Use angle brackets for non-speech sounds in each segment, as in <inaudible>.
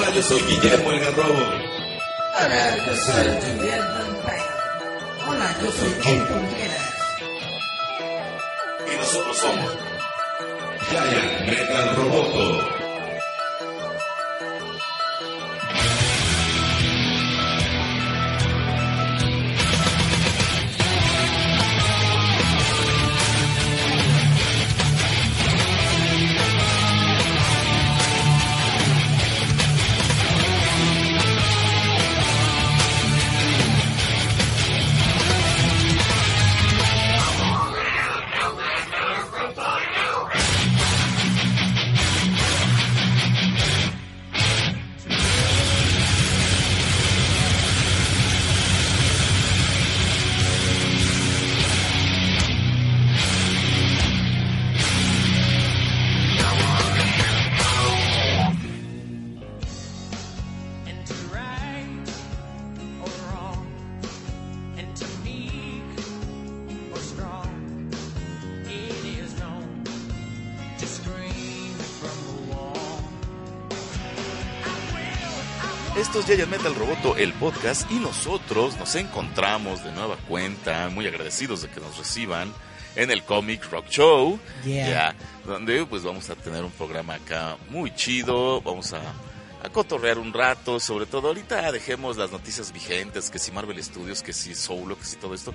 Hola, yo soy Guillermo el Garrobo. Hola, yo soy Guillermo Hola, yo soy El Contreras. Y nosotros somos Giant Metal Roboto. El podcast, y nosotros nos encontramos de nueva cuenta, muy agradecidos de que nos reciban en el Comic Rock Show, Yeah. ya, donde pues vamos a tener un programa acá muy chido, vamos a, a cotorrear un rato, sobre todo ahorita dejemos las noticias vigentes, que si Marvel Studios, que si Solo, que si todo esto.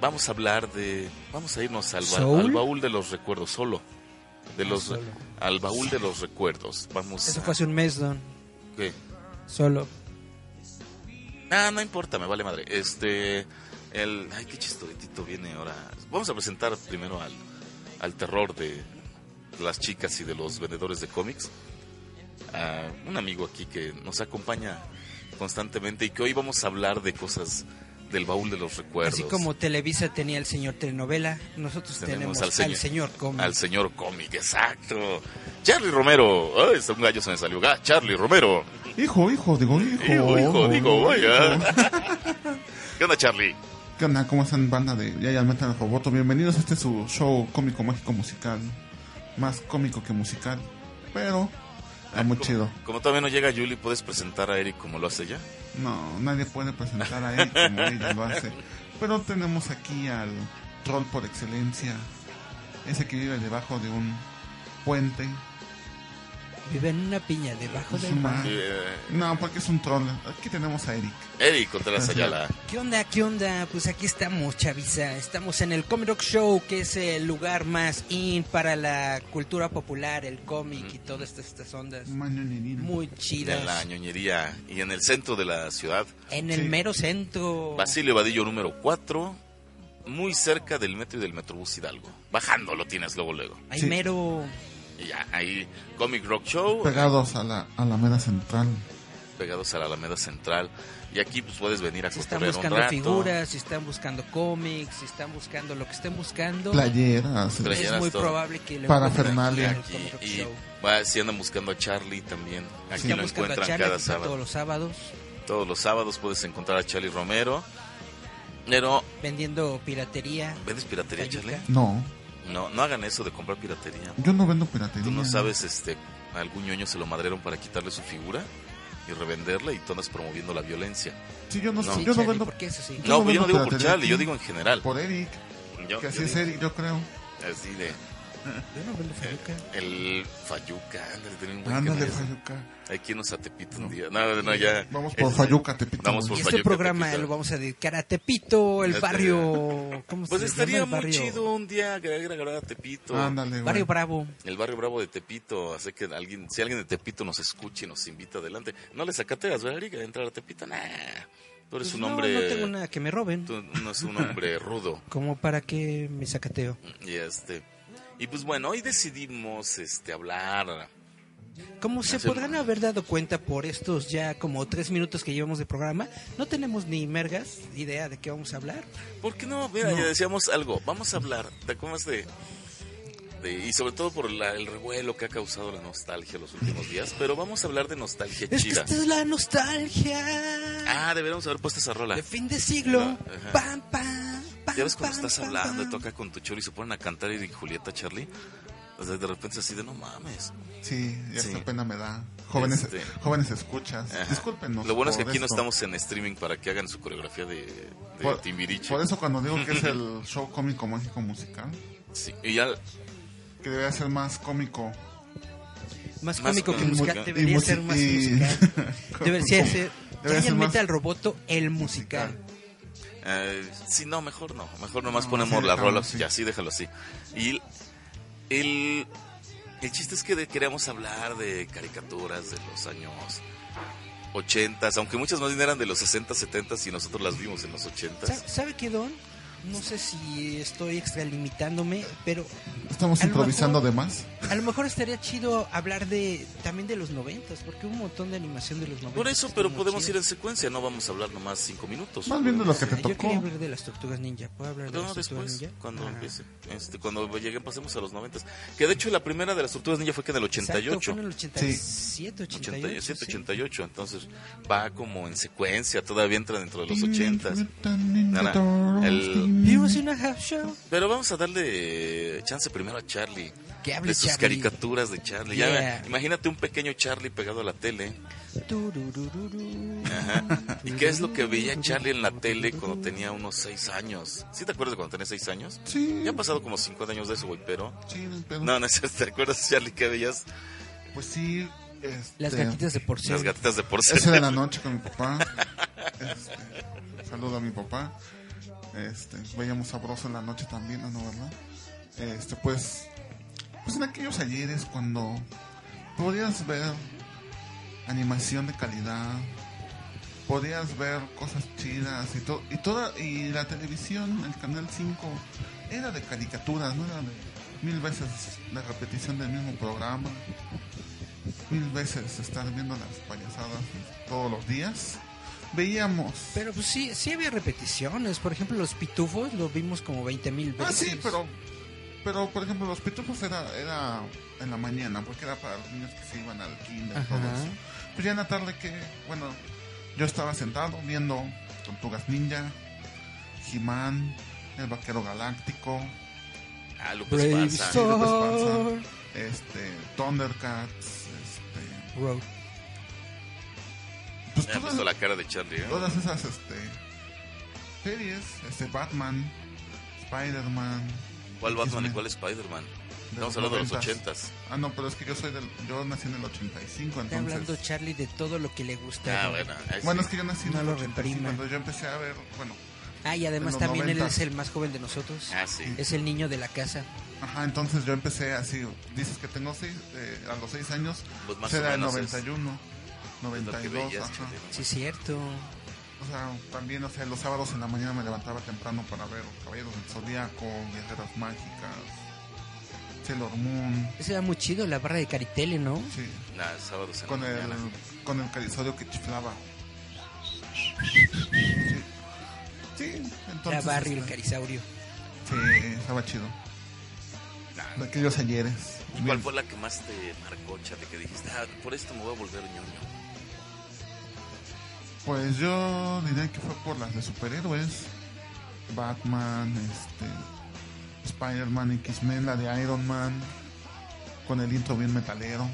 Vamos a hablar de, vamos a irnos al, ba- al baúl de los recuerdos, solo, de los, Solo. al baúl de los recuerdos. Vamos Eso a- fue hace un mes, Don. ¿qué? Solo. Ah, no importa, me vale madre. Este, el, ay, qué chistoretito viene ahora. Vamos a presentar primero al, al terror de las chicas y de los vendedores de cómics. A un amigo aquí que nos acompaña constantemente y que hoy vamos a hablar de cosas del baúl de los recuerdos. Así como Televisa tenía el señor telenovela, nosotros tenemos, al señor, cómic. Al señor cómic, exacto. Charlie Romero. Ay, un gallo se me salió. Ah, Charlie Romero. Hijo, hijo, digo hijo. Hijo, hijo, digo, vaya. <laughs> ¿Qué onda, Charlie? ¿Qué onda? ¿Cómo están, banda de Yaya Metal Roboto? Bienvenidos a este su show cómico, mágico, musical. Más cómico que musical. Pero, está muy Como- chido. Como todavía no llega Julie, ¿puedes presentar a Eric como lo hace ella? No, nadie puede presentar a él como <laughs> ella lo hace. Pero tenemos aquí al troll por excelencia. Ese que vive debajo de un puente. Vive en una piña debajo del mar. Eh, No, porque es un troll. Aquí tenemos a Eric. Eric Contreras Ayala. ¿Qué onda? ¿Qué onda? Pues aquí estamos, Chavisa. Estamos en el Comic Rock Show, que es el lugar más in para la cultura popular, el cómic y todas estas, estas ondas. Muy En chidas. la ñoñería y en el centro de la ciudad. En el Sí. mero centro. Basilio Vadillo número 4, muy cerca del metro y del Metrobús Hidalgo. Bajando lo tienes luego, luego. Sí. mero. Y ya, ahí Comic Rock Show, Pegados a la, a la mera central. pegados a la Alameda Central. Y aquí pues puedes venir a Si están cotorrear un buscando rato. figuras, si están buscando cómics, si están buscando lo que estén buscando. Playeras. Playeras. es muy todo. probable que lo Comic Rock y Show. va, si andan buscando a Charlie también, aquí lo buscando a encuentran Charlie, cada sábado. todos los sábados Todos los sábados puedes encontrar a Charlie Romero. Pero, vendiendo piratería. ¿vendes piratería. Charlie? No, No, no hagan eso de comprar piratería. yo no vendo piratería. Tú no sabes, este, a algún ñoño se lo madrearon para quitarle su figura y revenderla y tú andas promoviendo la violencia. Sí, yo no, No. sé, Sí, yo no vendo ¿por qué es así? Yo No, no pues yo no digo por Charlie, yo digo en general. por Eric. Yo- que así yo es digo- Eric, yo creo. Así de, El Fayuca, ándale, tiene un buen Ándale. Fayuca. Hay que irnos a Tepito un día. No, no, ya. Vamos por Es- Fayuca, te pito. Vamos por Fayuca, este programa Tepito. lo vamos a dedicar a Tepito, el barrio. ¿Cómo Pues se estaría llama muy el barrio? chido un día agregar a Tepito. Ándale, güey. Barrio Bravo. El barrio bravo de Tepito, así que alguien, si alguien de Tepito nos escuche y nos invita adelante, no le sacateas, ¿verdad, Erika? Entrar a Tepito, nah. Tú eres Pues un no, hombre, No, tengo nada que me roben. tú no es un hombre <laughs> rudo. Como para que me sacateo. Y este, y pues bueno, hoy decidimos, este, hablar. Como se podrán haber dado cuenta por estos ya como tres minutos que llevamos de programa, no tenemos ni mergas idea de qué vamos a hablar. ¿Por qué no? Mira, No. ya decíamos algo. Vamos a hablar, ¿te acuerdas de, de y sobre todo por la- el revuelo que ha causado la nostalgia los últimos días? Pero vamos a hablar de nostalgia Es que chida. esta es la nostalgia. Ah, deberíamos haber puesto esa rola. de fin de siglo. Pam, pam, pam, Ya ves cuando estás hablando y toca con tu choro y se ponen a cantar y Julieta, Charlie. O sea, de repente así de no mames. Sí, ya Sí. esta pena me da. Jóvenes, Este. jóvenes escuchas. Discúlpenos. Lo bueno es que aquí no esto. estamos en streaming para que hagan su coreografía de, de Por, Timbiriche. por eso cuando digo que es el <laughs> show cómico mágico musical, Sí, y ya que debería ser más cómico. Más Más cómico que musical, y debería ser más musical. <laughs> Debería ser. Debería Ya ser más mete al roboto el musical. Eh, sí, no, mejor no. Mejor nomás No, ponemos sí, las déjalo rolas. así. Ya, sí, déjalo así. Y el, el chiste es que de- queríamos hablar de caricaturas de los años 80, aunque muchas más bien eran de los 60, 70 y nosotros las vimos en los 80. Sa- ¿Sabe qué, Don? No sé si estoy extralimitándome, pero Estamos improvisando mejor- de más. a lo mejor estaría chido hablar de también de los noventas, porque hubo un montón de animación de los noventas. Por eso, pero podemos ir en secuencia, no vamos a hablar nomás cinco minutos. Más bien de lo que te Yo tocó. quería hablar de las tortugas ninja. ¿Puedo hablar de No, las tortugas después, ninja? cuando Ah. empiece. Este, cuando lleguen, pasemos a los 90. Que de hecho la primera de las tortugas ninja fue que en el Exacto, 88. fue en el 87, 88. 87, sí. 88, entonces va como en secuencia, todavía entra dentro de los 80. Nada, Nada, el- Vimos una half show. Pero vamos a darle chance primero a Charlie. Que hable de sus Charlie. caricaturas de Charlie. Ya, Yeah. imagínate un pequeño Charlie pegado a la tele. Ajá. ¿Y qué es lo que veía Charlie en la tele cuando tenía unos 6 años? ¿Sí te acuerdas de cuando tenía 6 años? Sí, Ya han pasado como 50 años de eso, güey, pero... sí, pero- No, no, ¿te acuerdas, Charlie, que veías? Pues sí. Este, Las gatitas de porcelana. Las gatitas de Esa porcelana. era la noche con mi papá. Este, saludo a mi papá. Este, veíamos sabroso en la noche también, ¿no, verdad? Este, pues, pues en aquellos ayeres cuando podías ver animación de calidad, podías ver cosas chidas y todo, y toda, y la televisión, el canal 5, era de caricaturas, no era de mil veces la repetición del mismo programa, mil veces estar viendo las payasadas todos los días. Veíamos Pero pues sí, sí había repeticiones. Por ejemplo, los pitufos lo vimos como 20 mil veces. Ah, sí, pero, pero por ejemplo, los pitufos era, era en la mañana, porque era para los niños que se iban al kinder y Ajá. todo eso. Pues ya en la tarde que, bueno, yo estaba sentado viendo Tortugas Ninja, He-Man, El Vaquero Galáctico, Ah, López Star. este, Thundercats, este, Road. Pues Me ha todas, puesto la cara de Charlie, ¿eh? todas esas este, series, este, Batman, Spider-Man. ¿Cuál Batman y cuál Spider-Man? De Estamos hablando de los ochentas. Ah, no, pero es que yo soy del, yo nací en el 85, Está entonces... hablando Charlie de todo lo que le gusta. Ah, bueno. sí. Bueno, es que yo nací en No el lo 85, reprima. cuando yo empecé a ver, bueno, Ah, y además en también él 90s. es el más joven de nosotros. Ah, sí. Es el niño de la casa. ajá, entonces yo empecé así, dices que tengo seis, eh, a los 6 años, Pues más o era menos 91, Es 92, veías, ajá. Sí, cierto. O sea, también, o sea, los sábados en la mañana me levantaba temprano para ver Caballeros del Zodíaco, Guerreras Mágicas, Sailor Moon, Ese era muy chido, la barra de Caritele, ¿no? sí, Nah, sábados en con la el, mañana. con el carizorio que chiflaba. Sí, sí entonces... Era Barry el este, Carisaurio. Sí, estaba chido. Nah. De aquellos ayeres. ¿Y ¿Cuál fue la que más te marcó, Charlie? Que dijiste, ah, por esto me voy a volver ñoño. Pues yo diría que fue por las de superhéroes. Batman, este, Spider-Man, X-Men, la de Iron Man, con el intro bien metalero.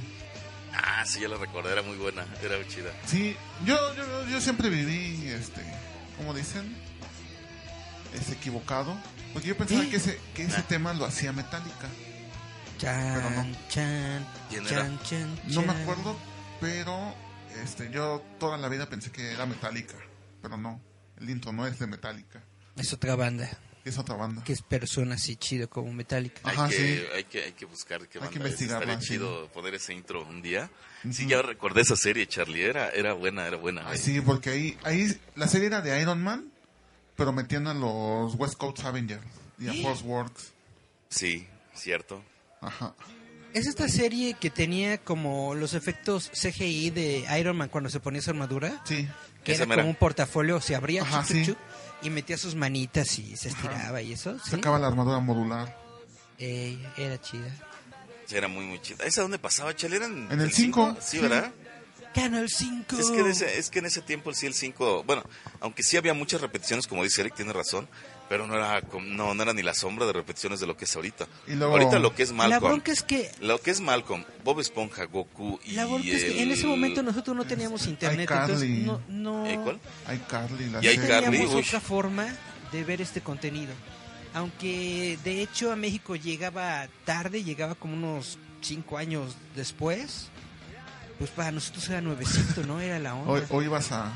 Ah, sí, ya la recordé, era muy buena, era muy chida. Sí, yo, yo, yo siempre viví, este, como dicen, es equivocado. Porque yo pensaba que ese, que ese Ah. tema lo hacía Metallica. Chan, Pero no. chan, ¿Quién chan, chan, No me acuerdo, pero este, yo toda la vida pensé que era Metallica. Pero no, el intro no es de Metallica, Es otra banda, es otra banda. que es persona así chido como Metallica. Ajá, hay, que, sí. hay, que, hay que buscar qué Hay que banda es. investigarla, Estaría sí. chido poner ese intro un día. Sí, Ujú. ya recordé esa serie, Charlie. Era, era buena, era buena. Ah, sí, porque ahí, ahí la serie era de Iron Man, pero metían a los West Coast Avengers y a Force Works. Sí, cierto. Ajá. Es esta serie que tenía como los efectos CGI de Iron Man cuando se ponía su armadura, Sí. que era mera. como un portafolio, se abría Ajá, sí. y metía sus manitas y se estiraba y eso, ¿sí? Sacaba la armadura modular. Ey, era chida. Sí, Era muy, muy chida. ¿Esa dónde pasaba, Charlie? ¿Era en, En el cinco, Sí, sí. ¿verdad? Canal 5. Es que, es que en ese tiempo sí el 5, bueno, aunque sí había muchas repeticiones, como dice Eric, tiene razón, pero no era, no, no era ni la sombra de repeticiones de lo que es ahorita. Y luego- ahorita lo que es La Malcolm, bronca es que lo que es Malcolm, Bob Esponja, Goku y la bronca es que en ese momento nosotros no teníamos internet, entonces iCarly. no, no, ¿Eh, cuál? Hay Carly, la Y hay serie. Carly, teníamos uy. otra forma de ver este contenido. Aunque de hecho a México llegaba tarde, llegaba como unos cinco años después. Pues para nosotros era nuevecito, ¿no? Era la onda. Hoy, hoy vas a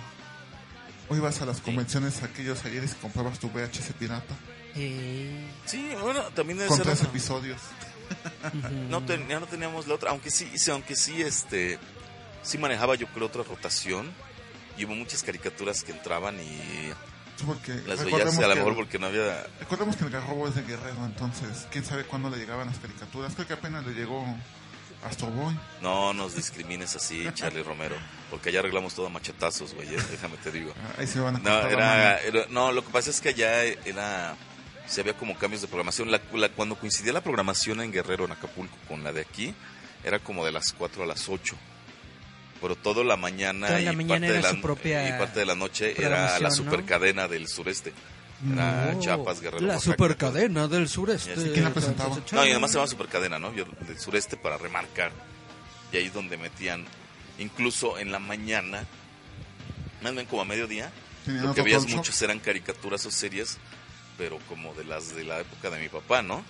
hoy vas a las convenciones aquellos ayeres y comprabas tu VHS pirata Eh, Sí, bueno, también debe con ser tres otra. episodios. No, ten- ya no teníamos la otra, aunque sí, sí, aunque sí, este, sí manejaba yo creo otra rotación y hubo muchas caricaturas que entraban y Sí, porque las veías recordemos a lo que- mejor porque no había... Recordemos que el Garrobo es de Guerrero, entonces quién sabe cuándo le llegaban las caricaturas. Creo que apenas le llegó Astro Boy. No nos discrimines así, Charlie Romero, porque allá arreglamos todo a machetazos, güey, eh, déjame te digo. Ah, Ahí se van a No, era, era- no, lo que pasa es que allá era, se había como cambios de programación. La, la- cuando coincidía la programación en Guerrero, en Acapulco, con la de aquí, era como de las 4 a las 8. Pero toda la mañana, Toda la y, mañana parte de la, su propia y parte de la noche era la ¿no? supercadena del sureste. Era Oh, Chiapas, Guerrero. La supercadena del sureste. Y así, ¿quién la presentaba? No, y además se llama supercadena, ¿no? Yo- Del sureste para remarcar. Y ahí es donde metían, incluso en la mañana, más bien como a mediodía, lo que veías muchos eran caricaturas o series, pero como de las de la época de mi papá, ¿no?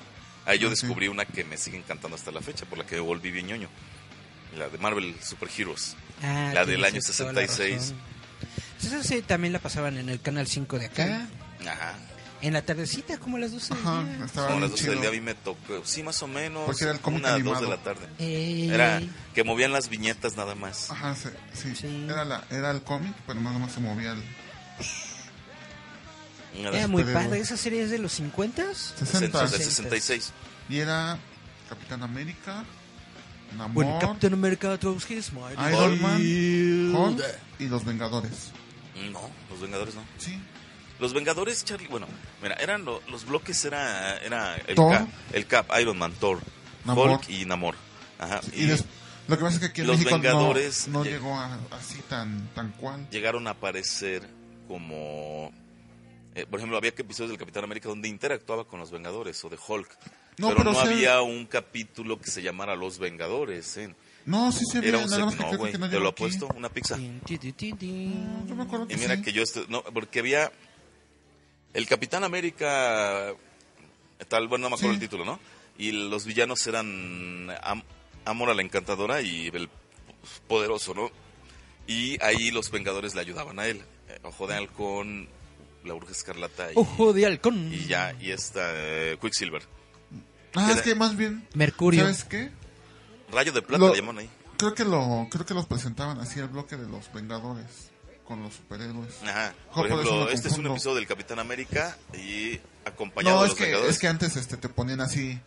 Ahí yo Ah, sí. descubrí una que me sigue encantando hasta la fecha, por la que me volví bien ñoño. La de Marvel Super Heroes. Ah, La del año toda la 66. razón. Pues Esa sí, también la pasaban en el canal 5 de acá. Ajá. En la tardecita, como a las 12 del Ajá, día. estaba Como a las 12 del chido. día a mí me tocó, sí, más o menos, Porque era el cómic una, dos animado. de la tarde. Eh, Era que movían las viñetas nada más. Ajá, sí, sí. Sí. Era, la, era el cómic, pero nada más se movía el Era muy superhéroe. padre. ¿Esa serie es de los 50? 60. del 66. Y era Capitán América, Namor, Bueno, Captain America throws his mighty Iron Man. Hulk y los Vengadores. No, los Vengadores no. Sí. Los Vengadores, Charlie, bueno, mira, eran lo- los bloques era era el Thor. Cap, el Cap, Iron Man, Thor, Namor. Hulk y Namor. Ajá. Y, y des- lo que pasa es que aquí en los México no- Vengadores no, lleg- llegó a- así tan, tan cual. llegaron a aparecer como eh, por ejemplo, había que episodios del Capitán América donde interactuaba con los Vengadores o de Hulk. No, pero, pero no había un capítulo que se llamara Los Vengadores. ¿eh? No, sí se Era veía, un no, creo güey, no te lo apuesto, una pizza. Tin. Yo me acuerdo que Y mira sí. que yo, este- no, porque había el Capitán América, tal, bueno, no me acuerdo Sí. el título, ¿no? Y los villanos eran Am- Amor a la Encantadora y el Poderoso, ¿no? Y ahí los Vengadores le ayudaban a él. Eh, Ojo de Halcón, la Bruja Escarlata y, Ojo de halcón. y ya, y esta eh, Quicksilver. Ah, es que más bien, Mercurio. ¿sabes qué? Rayo de Plata Lo- le llaman ahí. Creo que lo creo que los presentaban así el bloque de los Vengadores con los superhéroes. Ajá. Por ejemplo, lo este es un episodio del Capitán América y acompañado No, de los que, Vengadores. es que antes este te ponían así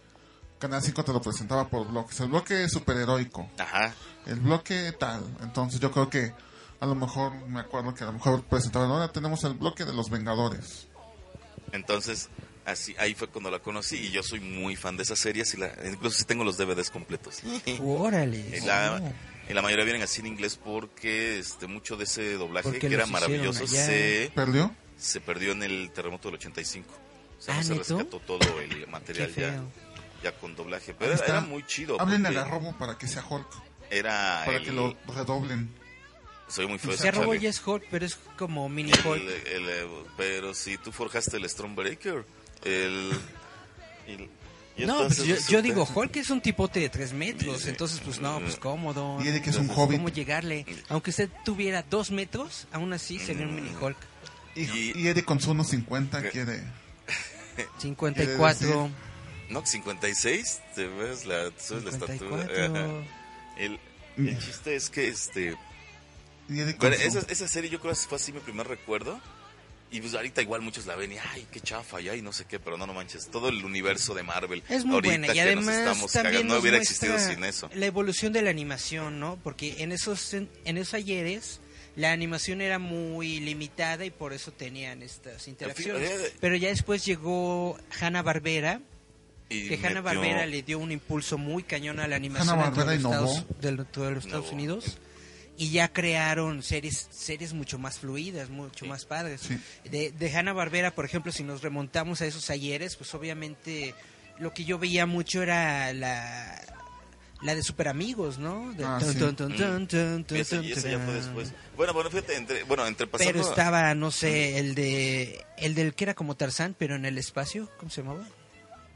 Canal 5 te lo presentaba por bloques. El bloque superheroico, Ajá. el bloque tal. Entonces yo creo que a lo mejor me acuerdo que a lo mejor presentaban ahora tenemos el bloque de los Vengadores. Entonces, así ahí fue cuando la conocí y yo soy muy fan de esas series y la, incluso tengo los DVDs completos. Órale. Y la, Oh. Y la mayoría vienen así en inglés porque este mucho de ese doblaje que era maravilloso allá. se, ¿Perdió? se perdió en el terremoto del 85. O sea, Ah, no se ¿neto? rescató todo el material ya, con doblaje. Pero era muy chido. Háblenle a porque Garrobo para que sea Hulk, Era para el- que lo redoblen. Soy muy feo. ese Garrobo Charlie. ya es Hulk, pero es como mini El- Hulk. el, eh, pero si tú forjaste el Stormbreaker, el... el- <laughs> y No, entonces pues yo, yo digo, <laughs> Hulk es un tipote de 3 metros, Sí. entonces pues no, pues cómodo. Y Eric es un Entonces, hobbit. ¿Cómo llegarle? Aunque usted tuviera 2 metros, aún así sería un mini Hulk. Y, Y- Eric con su 1.50 ¿Qué? quiere... <laughs> 54. No, 56, te ves la, ves la estatura. 54. <laughs> El, el chiste es que este... Y Eric con Bueno, esa, esa serie yo creo que fue así mi primer recuerdo. Y pues ahorita igual muchos la ven y ay, qué chafa, y ay, no sé qué, pero no, no manches, todo el universo de Marvel. Es muy ahorita buena y que nos además estamos también cagando, no hubiera existido sin eso. la evolución de la animación, ¿no? Porque en esos en, en esos ayeres la animación era muy limitada y por eso tenían estas interacciones. eh, Pero ya después llegó Hanna Barbera, Y que Hanna metió- Barbera le dio un impulso muy cañón a la animación de los innovó. Estados, dentro de los Estados. Unidos. Y ya crearon series series mucho más fluidas, mucho más padres. Sí. De, de Hanna Barbera, por ejemplo, si nos remontamos a esos ayeres, pues obviamente lo que yo veía mucho era la la de Super Amigos, ¿no? De Ah, tun, sí. tun, tun, tun, tun, Y ese, tun, y ese ya fue después. Bueno, bueno, fíjate, entre, bueno, entre pasando... Pero estaba, no sé, el de el del que era como Tarzán, pero en el espacio, ¿cómo se llamaba?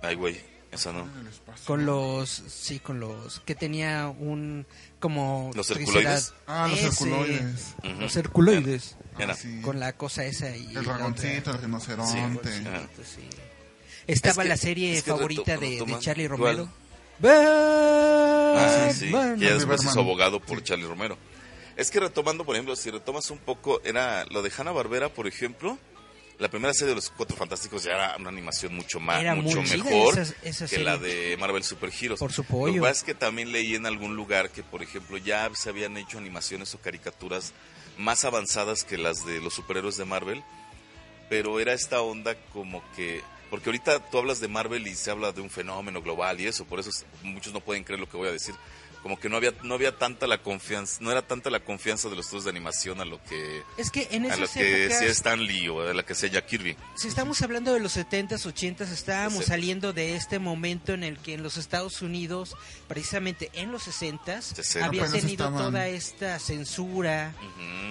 Ay, güey, esa no. Con los, sí, con los que tenía un como ¿Los herculoides? Ah, los. Ujú. Los herculoides. Era. Ah, sí. Con la cosa esa y El dragoncito, el rinoceronte. Sí, sí. Estaba Es que- la serie es que favorita de, Charlie. Romero. Ah, sí, que ya después hizo abogado por Charlie Romero. Es que retomando, por ejemplo, si retomas un poco, era lo de Hanna Barbera, por ejemplo, la primera serie de los Cuatro Fantásticos ya era una animación mucho más, Era mucho mejor esa- esa que la de Marvel Super Heroes. Por su Lo que pasa es que también leí en algún lugar que, por ejemplo, ya se habían hecho animaciones o caricaturas más avanzadas que las de los superhéroes de Marvel, pero era esta onda como que porque ahorita tú hablas de Marvel y se habla de un fenómeno global y eso, por eso es- muchos no pueden creer lo que voy a decir. Como que no había no había tanta la confianza, no era tanta la confianza de los estudios de animación a lo que Es que en a lo esas que épocas, sea Stan Lee o a la que sea Jack Kirby. si estamos hablando de los 70s, 80s, estábamos Sí. saliendo de este momento en el que en los Estados Unidos, precisamente en los 60s, Sesenta. había Apenas tenido estaban- toda esta censura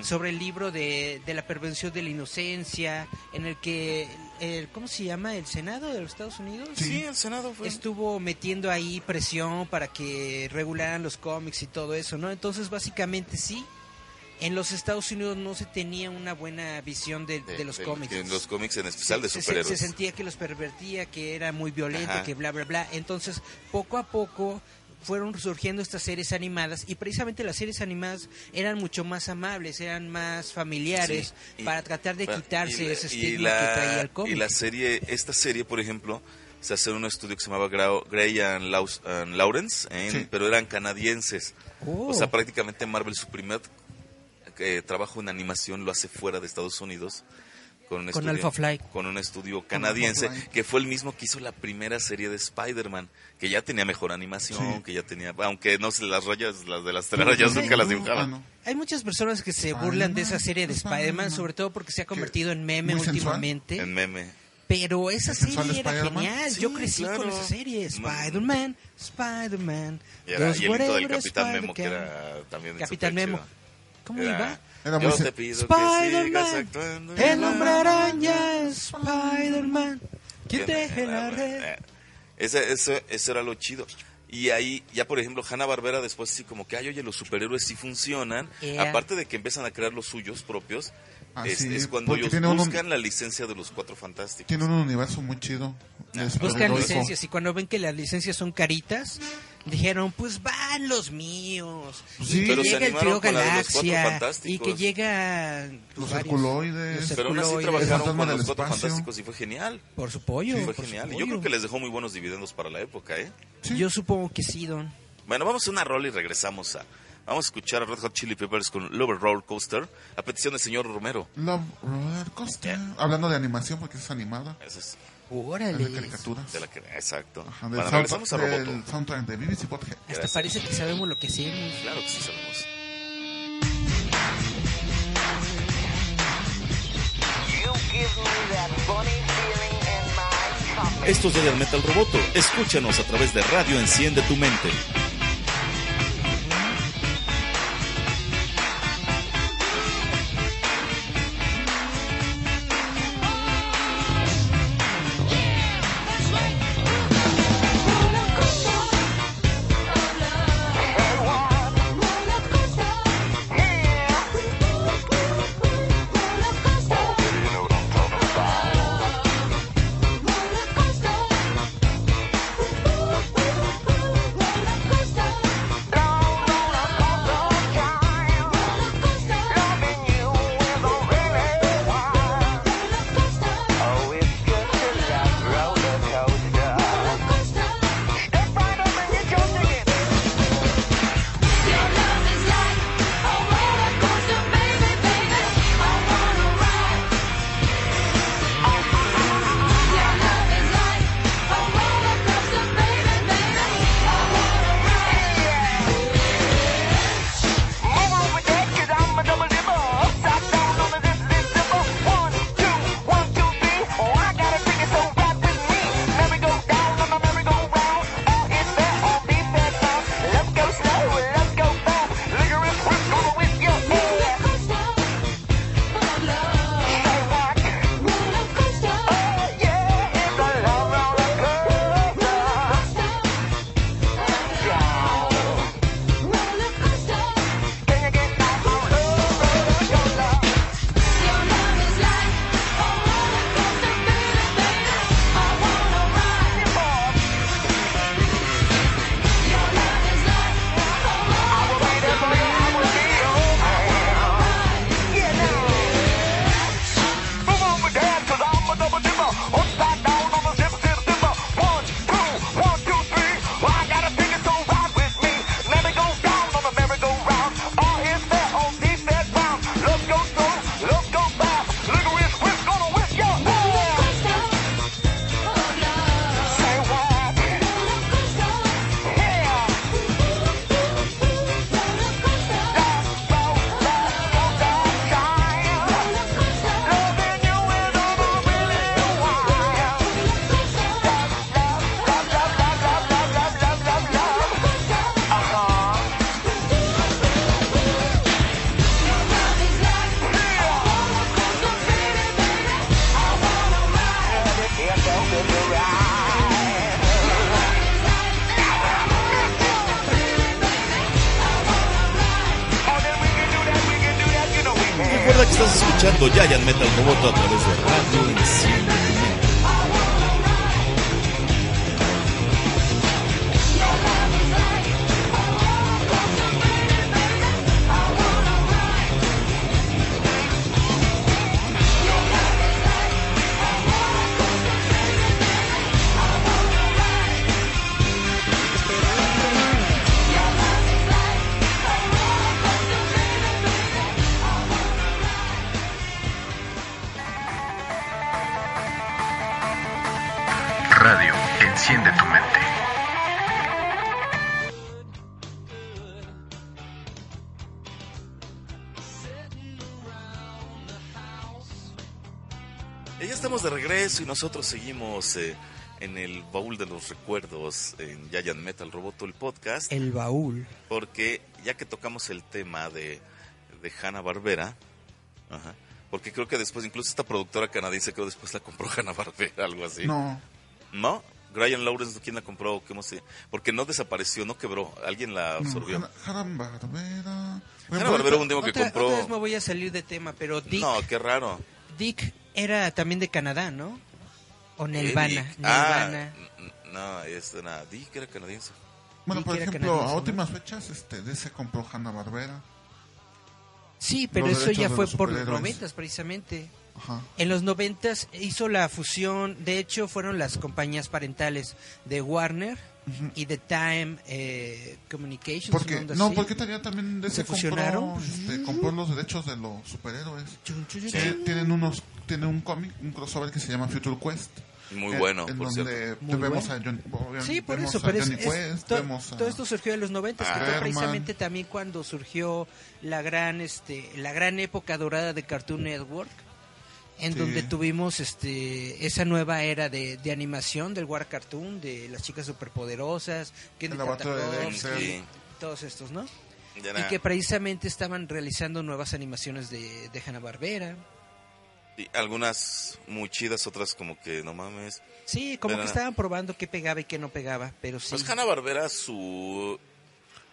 sobre el libro de, de la prevención de la inocencia, en el que, el, ¿cómo se llama? ¿El Senado de los Estados Unidos? Sí, el Senado fue. estuvo metiendo ahí presión para que regularan los cómics y todo eso, ¿no? Entonces, básicamente sí, en los Estados Unidos no se tenía una buena visión de, de los cómics. En los cómics, en especial de Se- se, superhéroes. se sentía que los pervertía, que era muy violento, Ajá. que bla, bla, bla. Entonces, poco a poco fueron surgiendo estas series animadas y precisamente las series animadas eran mucho más amables, eran más familiares Sí, y- para tratar de quitarse y la- ese estigma la- que traía el cómic. Y la serie, esta serie, por ejemplo, se hace un estudio que se llamaba Gray and, Laus- and Lawrence, en- Sí. pero eran canadienses. Oh. O sea, prácticamente Marvel su primer eh, trabajo en animación lo hace fuera de Estados Unidos. Con, un Con estudio- Alpha Flight. Con un estudio canadiense, que fue el mismo que hizo la primera serie de Spider-Man, que ya tenía mejor animación, Sí. que ya tenía, aunque no sé, las rayas, las de las telarañas No, nunca las dibujaban. no. Hay muchas personas que se burlan de esa serie de Spider-Man, sobre todo porque se ha convertido en meme sensual. últimamente. En meme. Pero esa ¿El sensual serie era genial. Sí, Yo crecí claro. con esa serie. Spider-Man, Spider-Man. Y, era, y el hito del Capitán Memo, que era también Capitán. Memo. ¿Cómo Era, iba? Era Yo te pido que sigas Spider-Man, actuando. el hombre araña, Spider-Man. ¿Quién teje la red? eh, Ese, ese, eso era lo chido. Y ahí, ya por ejemplo, Hanna Barbera después así como que, ay, oye, los superhéroes sí funcionan. Yeah. Aparte de que empiezan a crear los suyos propios, Ah, es, sí, es cuando ellos tiene un- buscan la licencia de los cuatro fantásticos. Tiene un universo muy chido. Ah, Buscan licencias y cuando ven que las licencias son caritas, dijeron, pues van los míos. Sí. y que Pero se llega el animaron trío con la de los Cuatro Galaxia y que llega Los herculoides. los Pero aún así trabajaron con los cuatro espacio. fantásticos y fue genial. Por su pollo. fue por su genial. Y yo pollo. creo que les dejó muy buenos dividendos para la época, ¿eh? Sí. Yo supongo que sí, Don. Bueno, vamos a una rola y regresamos a... Vamos a escuchar a Red Hot Chili Peppers con Lover Roller Coaster, a petición del señor Romero. Love Roller Coaster. Yeah. Hablando de animación, porque es animada. Esa es Órale. De caricaturas. de la que... Exacto. Ajá, del Bueno, regresamos a Roboto. del soundtrack de BBC Podcast. Hasta Gracias. parece que sabemos lo que hacemos. Claro que sí sabemos. You give me that funny feeling in my tummy. Esto es Giant Metal Roboto. Escúchanos a través de Radio Enciende tu Mente. Y nosotros seguimos eh, en el baúl de los recuerdos en Giant Metal Roboto, el podcast. El baúl. Porque ya que tocamos el tema de, de Hanna Barbera, porque creo que después, incluso esta productora canadiense, creo después la compró <laughs> Hanna Barbera, algo así. No, ¿No? Brian Lawrence, ¿quién la compró? ¿Cómo se? Porque no desapareció, no quebró. Alguien la no, absorbió. Hanna- Hanna Barbera. Hanna Barbera hubo un tiempo que compró. otra vez me voy a salir de tema, pero Dick, No, qué raro. Dick era también de Canadá, ¿no? O Nelvana. Eric. Ah, Nelvana. n- no, es una. Dick era canadiense. Bueno, por que ejemplo, a canadiense, ¿no? últimas fechas, este, DC compró Hanna Barbera. Sí, pero Los eso ya fue los por los noventas precisamente. Ajá. En los noventas hizo la fusión, de hecho fueron las compañías parentales de Warner y de Time eh, Communications. Una onda no, así. porque tenía también DC ¿Se fusionaron? compró, este, compró los derechos de los superhéroes. Chun, Tienen- chun. Tienen unos, tienen un cómic, un crossover que se llama Future Quest. Muy en- bueno, en por donde cierto. Muy vemos bueno. a Johnny, obviamente Sí, por vemos eso, a pero es, Johnny es- Quest, to- vemos a- todo esto surgió en los 90, que fue precisamente también cuando surgió la gran, este, la gran época dorada de Cartoon Network, en Sí. donde tuvimos este, esa nueva era de, de animación del War Cartoon, de las chicas superpoderosas, laboratorio de. Sí. todos estos, ¿no? Y que precisamente estaban realizando nuevas animaciones de, de Hanna-Barbera. Y algunas muy chidas, otras como que no mames. Sí, como Pero que estaban probando qué pegaba y qué no pegaba, pero sí. Pues Hanna Barbera, su.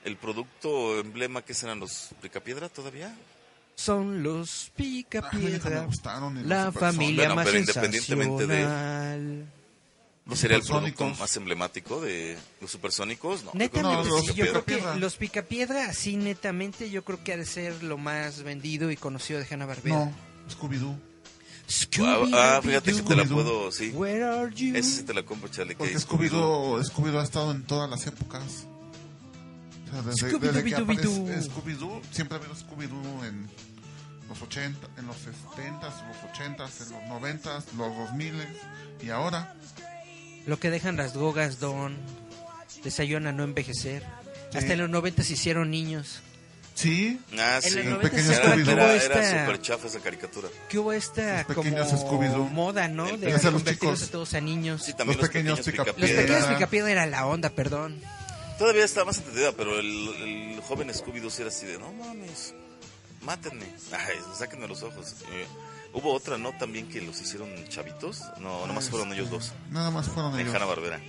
El producto emblema que eran los Picapiedra todavía. Son los Ah, Picapiedra. gustaron, y los La familia Bueno, más pero independientemente de-. ¿No sería el producto más emblemático de los supersónicos? No, Netamente, No, los sí, yo creo que los Picapiedra, así netamente, yo creo que ha de ser lo más vendido y conocido de Hanna-Barbera. No, Scooby-Doo. Ah, ah, fíjate que te la puedo, sí. Ese sí te la compro, Charlie. que Porque Scooby-Doo Scooby ha estado en todas las épocas. O sea, desde, desde que Scooby-Doo. aparece Scooby-Doo, siempre ha habido Scooby-Doo en los 80, en los 70, los 80, en los 90, los 2000 y ahora. Lo que dejan las gogas, Don. Les ayudan a no envejecer. Sí. Hasta en los 90 se hicieron niños. Sí, Ah, En sí. los El 90 pequeño se acuerdan que Scooby-Doo. hubo Era, era esta, súper chafa esa caricatura. que hubo esta Los como moda, ¿no? El De convertirlos chicos. a todos a niños. Sí, también Los los, pequeños pequeños, Picapiedra. Los pequeños Picapiedra era la onda, perdón. Todavía está más entendida, pero el, el joven Scooby-Doo sí era así de, no mames, mátenme. Ay, sáquenme los ojos. Eh, hubo otra, ¿no? También que los hicieron chavitos. No, nomás fueron ellos dos. nada más fueron En ellos. Hanna Barbera.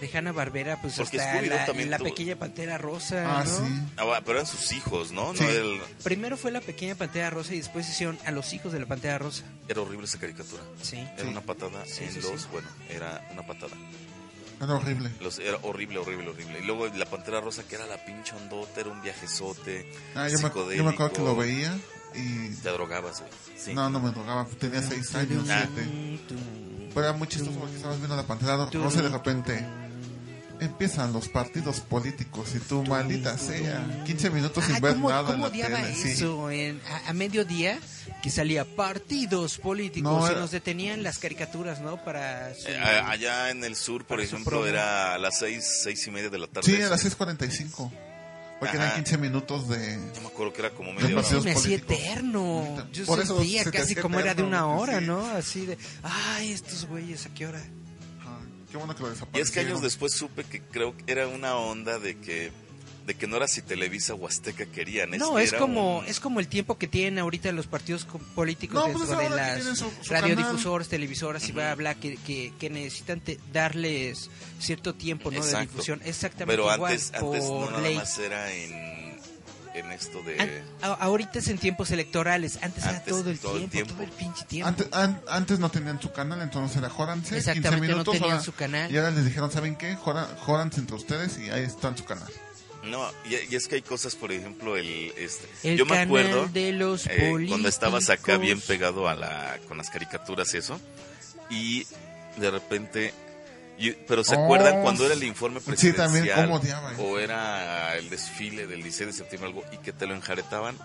De Hanna Barbera, pues Porque hasta la, también la tuvo- pequeña pantera rosa. Ah, ¿no? sí. Ah, pero eran sus hijos, ¿no? Sí. No el- Primero fue la pequeña pantera rosa y después hicieron a los hijos de la pantera rosa. era horrible esa caricatura. Sí. Era una patada Sí, en sí, los, sí. bueno, era una patada. Era horrible. Los, era horrible, horrible, horrible. Y luego la pantera rosa, que era la pinche ondota, era un viajezote. Ah, yo, me, yo me acuerdo que lo veía y... Te drogabas, güey. Sí. No, no me drogaba, tenía 6 años, Ah. 7. Pero era muy chistoso porque estabas viendo la pantalla rosa y de repente empiezan los partidos políticos y tú, maldita sea, 15 minutos sin Ah, ver ¿cómo, nada cómo en la tele. sí. eso? En- a, a mediodía que salía partidos políticos No, y era- nos detenían las caricaturas, ¿no? Para su- Eh, allá en el sur, por ejemplo, era a las seis, seis y media de la tarde. Sí, eso. a las 6.45. Porque Ajá. eran 15 minutos de... Yo me acuerdo que era como media hora. me hacía eterno. Yo Por eso sentía se te casi como era de una eterno, hora, sí. ¿no? Así de, ay, estos güeyes, ¿a qué hora? Qué bueno que lo Y es que años después supe que creo que era una onda de que de que no era si Televisa o Azteca querían. No, es como un- es como el tiempo que tienen ahorita los partidos co- políticos No, pues dentro de que las su- su radiodifusores, televisoras y bla, bla, bla, que, que, que necesitan te- darles cierto tiempo ¿no? de difusión. Exactamente Pero igual antes, antes no por nada ley. más era en en esto de... An- ahorita es en tiempos electorales, antes, era Antes, todo el todo el tiempo, tiempo. todo el pinche tiempo. Antes, an- antes no tenían su canal, entonces era Jóranse. 15 Exactamente, no minutos. tenían ahora- su canal. Y ahora les dijeron, ¿saben qué? Jóranse entre ustedes y ahí está en su canal. No, y, y es que hay cosas, por ejemplo, el... Este, El yo me canal acuerdo... de los eh, cuando estabas acá bien políticos. pegado a la con las caricaturas y eso y de repente y- pero se Oh, acuerdan cuando era el informe sí, presidencial también, cómo eh. o era el desfile del 16 de septiembre algo y que te lo enjaretaban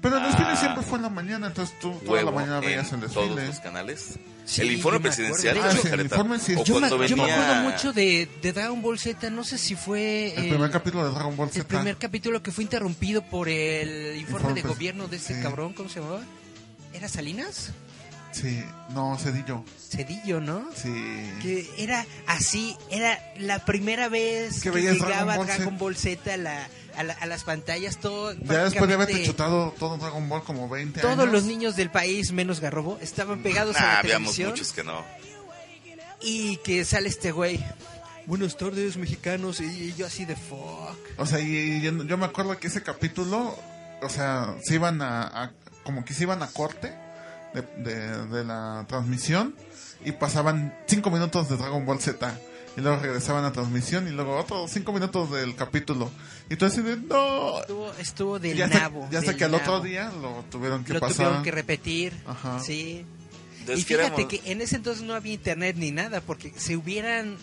Pero el desfile Ah. siempre fue en la mañana, entonces tú toda la mañana en veías el todos desfile. los canales Sí, el informe presidencial te Ah, sí, el informe sí. Yo me, cuando yo me venía acuerdo mucho de, de Dragon Ball Z, no sé si fue El primer capítulo de Dragon Ball el Z. primer capítulo que fue interrumpido por el informe Informe de gobierno de ese sí. cabrón, ¿cómo se llamaba? ¿Era Salinas? Sí, no, Cedillo. Cedillo, ¿no? Sí. Que era así, era la primera vez Que que, llegaba Dragon Ball Dragon Z. Ball Z a, la- a la- a las pantallas, todo. Ya después de haberte prácticamente chutado todo Dragon Ball como 20 años. Todos los niños del país, menos Garrobo, estaban pegados a Nah, la habíamos televisión muchos que no y que sale este güey. Buenas tardes, mexicanos, y yo así de fuck. O sea, y, y yo, yo me acuerdo que ese capítulo, o sea, se iban a, a- como que se iban a corte de, de, de la transmisión y pasaban 5 minutos de Dragon Ball Z. Y luego regresaban a transmisión y luego otros 5 minutos del capítulo. Y tú así de, no. Estuvo, estuvo del ya nabo. ya hasta del que al otro día lo tuvieron que lo pasar. tuvieron que repetir. Ajá. Sí. Entonces, y fíjate que en ese entonces no había internet ni nada, porque se hubieran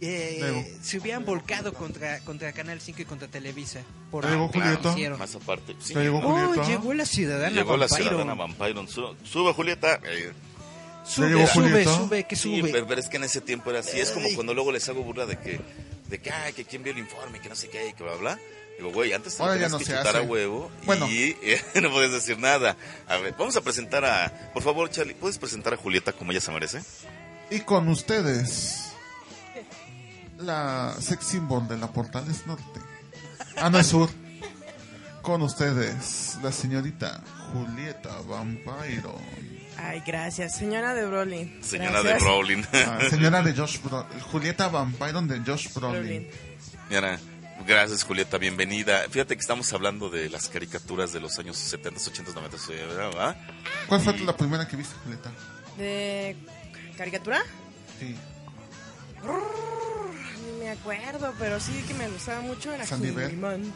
eh, se hubieran volcado contra contra Canal 5 y contra Televisa. Por Llegó lo que Julieta. hicieron. más aparte sí, llegó Oh, Julieta. llegó la ciudadana llegó la Vampiro. ciudadana Vampiro Su- sube Julieta Eh, Sube, llegó sube, Julieta. sube, que Sí, sube. pero, pero es que en ese tiempo era así. Es como cuando luego les hago burla de que, de que, ay, que quién vio el informe, que no sé qué, que bla, bla. Digo, güey, antes te tenías no que chutar hace. a huevo Bueno. y <laughs> eh, no puedes decir nada. A ver, vamos a presentar a, por favor, Charlie, ¿puedes presentar a Julieta como ella se merece? Y con ustedes, la sex symbol de la Portales Norte. Ah, no es sur. Con ustedes, la señorita Julieta Vampiro. Ay, gracias. Señora de Brolin. Señora Gracias. de Rowling. Ah, señora de Josh Brolin. Julieta Vampiro de Josh Brolin. Brolin. Mira, gracias, Julieta, bienvenida. Fíjate que estamos hablando de las caricaturas de los años 70, 80, 90, ¿verdad? ¿Cuál fue la primera que viste, Julieta? ¿De caricatura? Sí. Me acuerdo, pero sí que me gustaba mucho. Era. He-Man.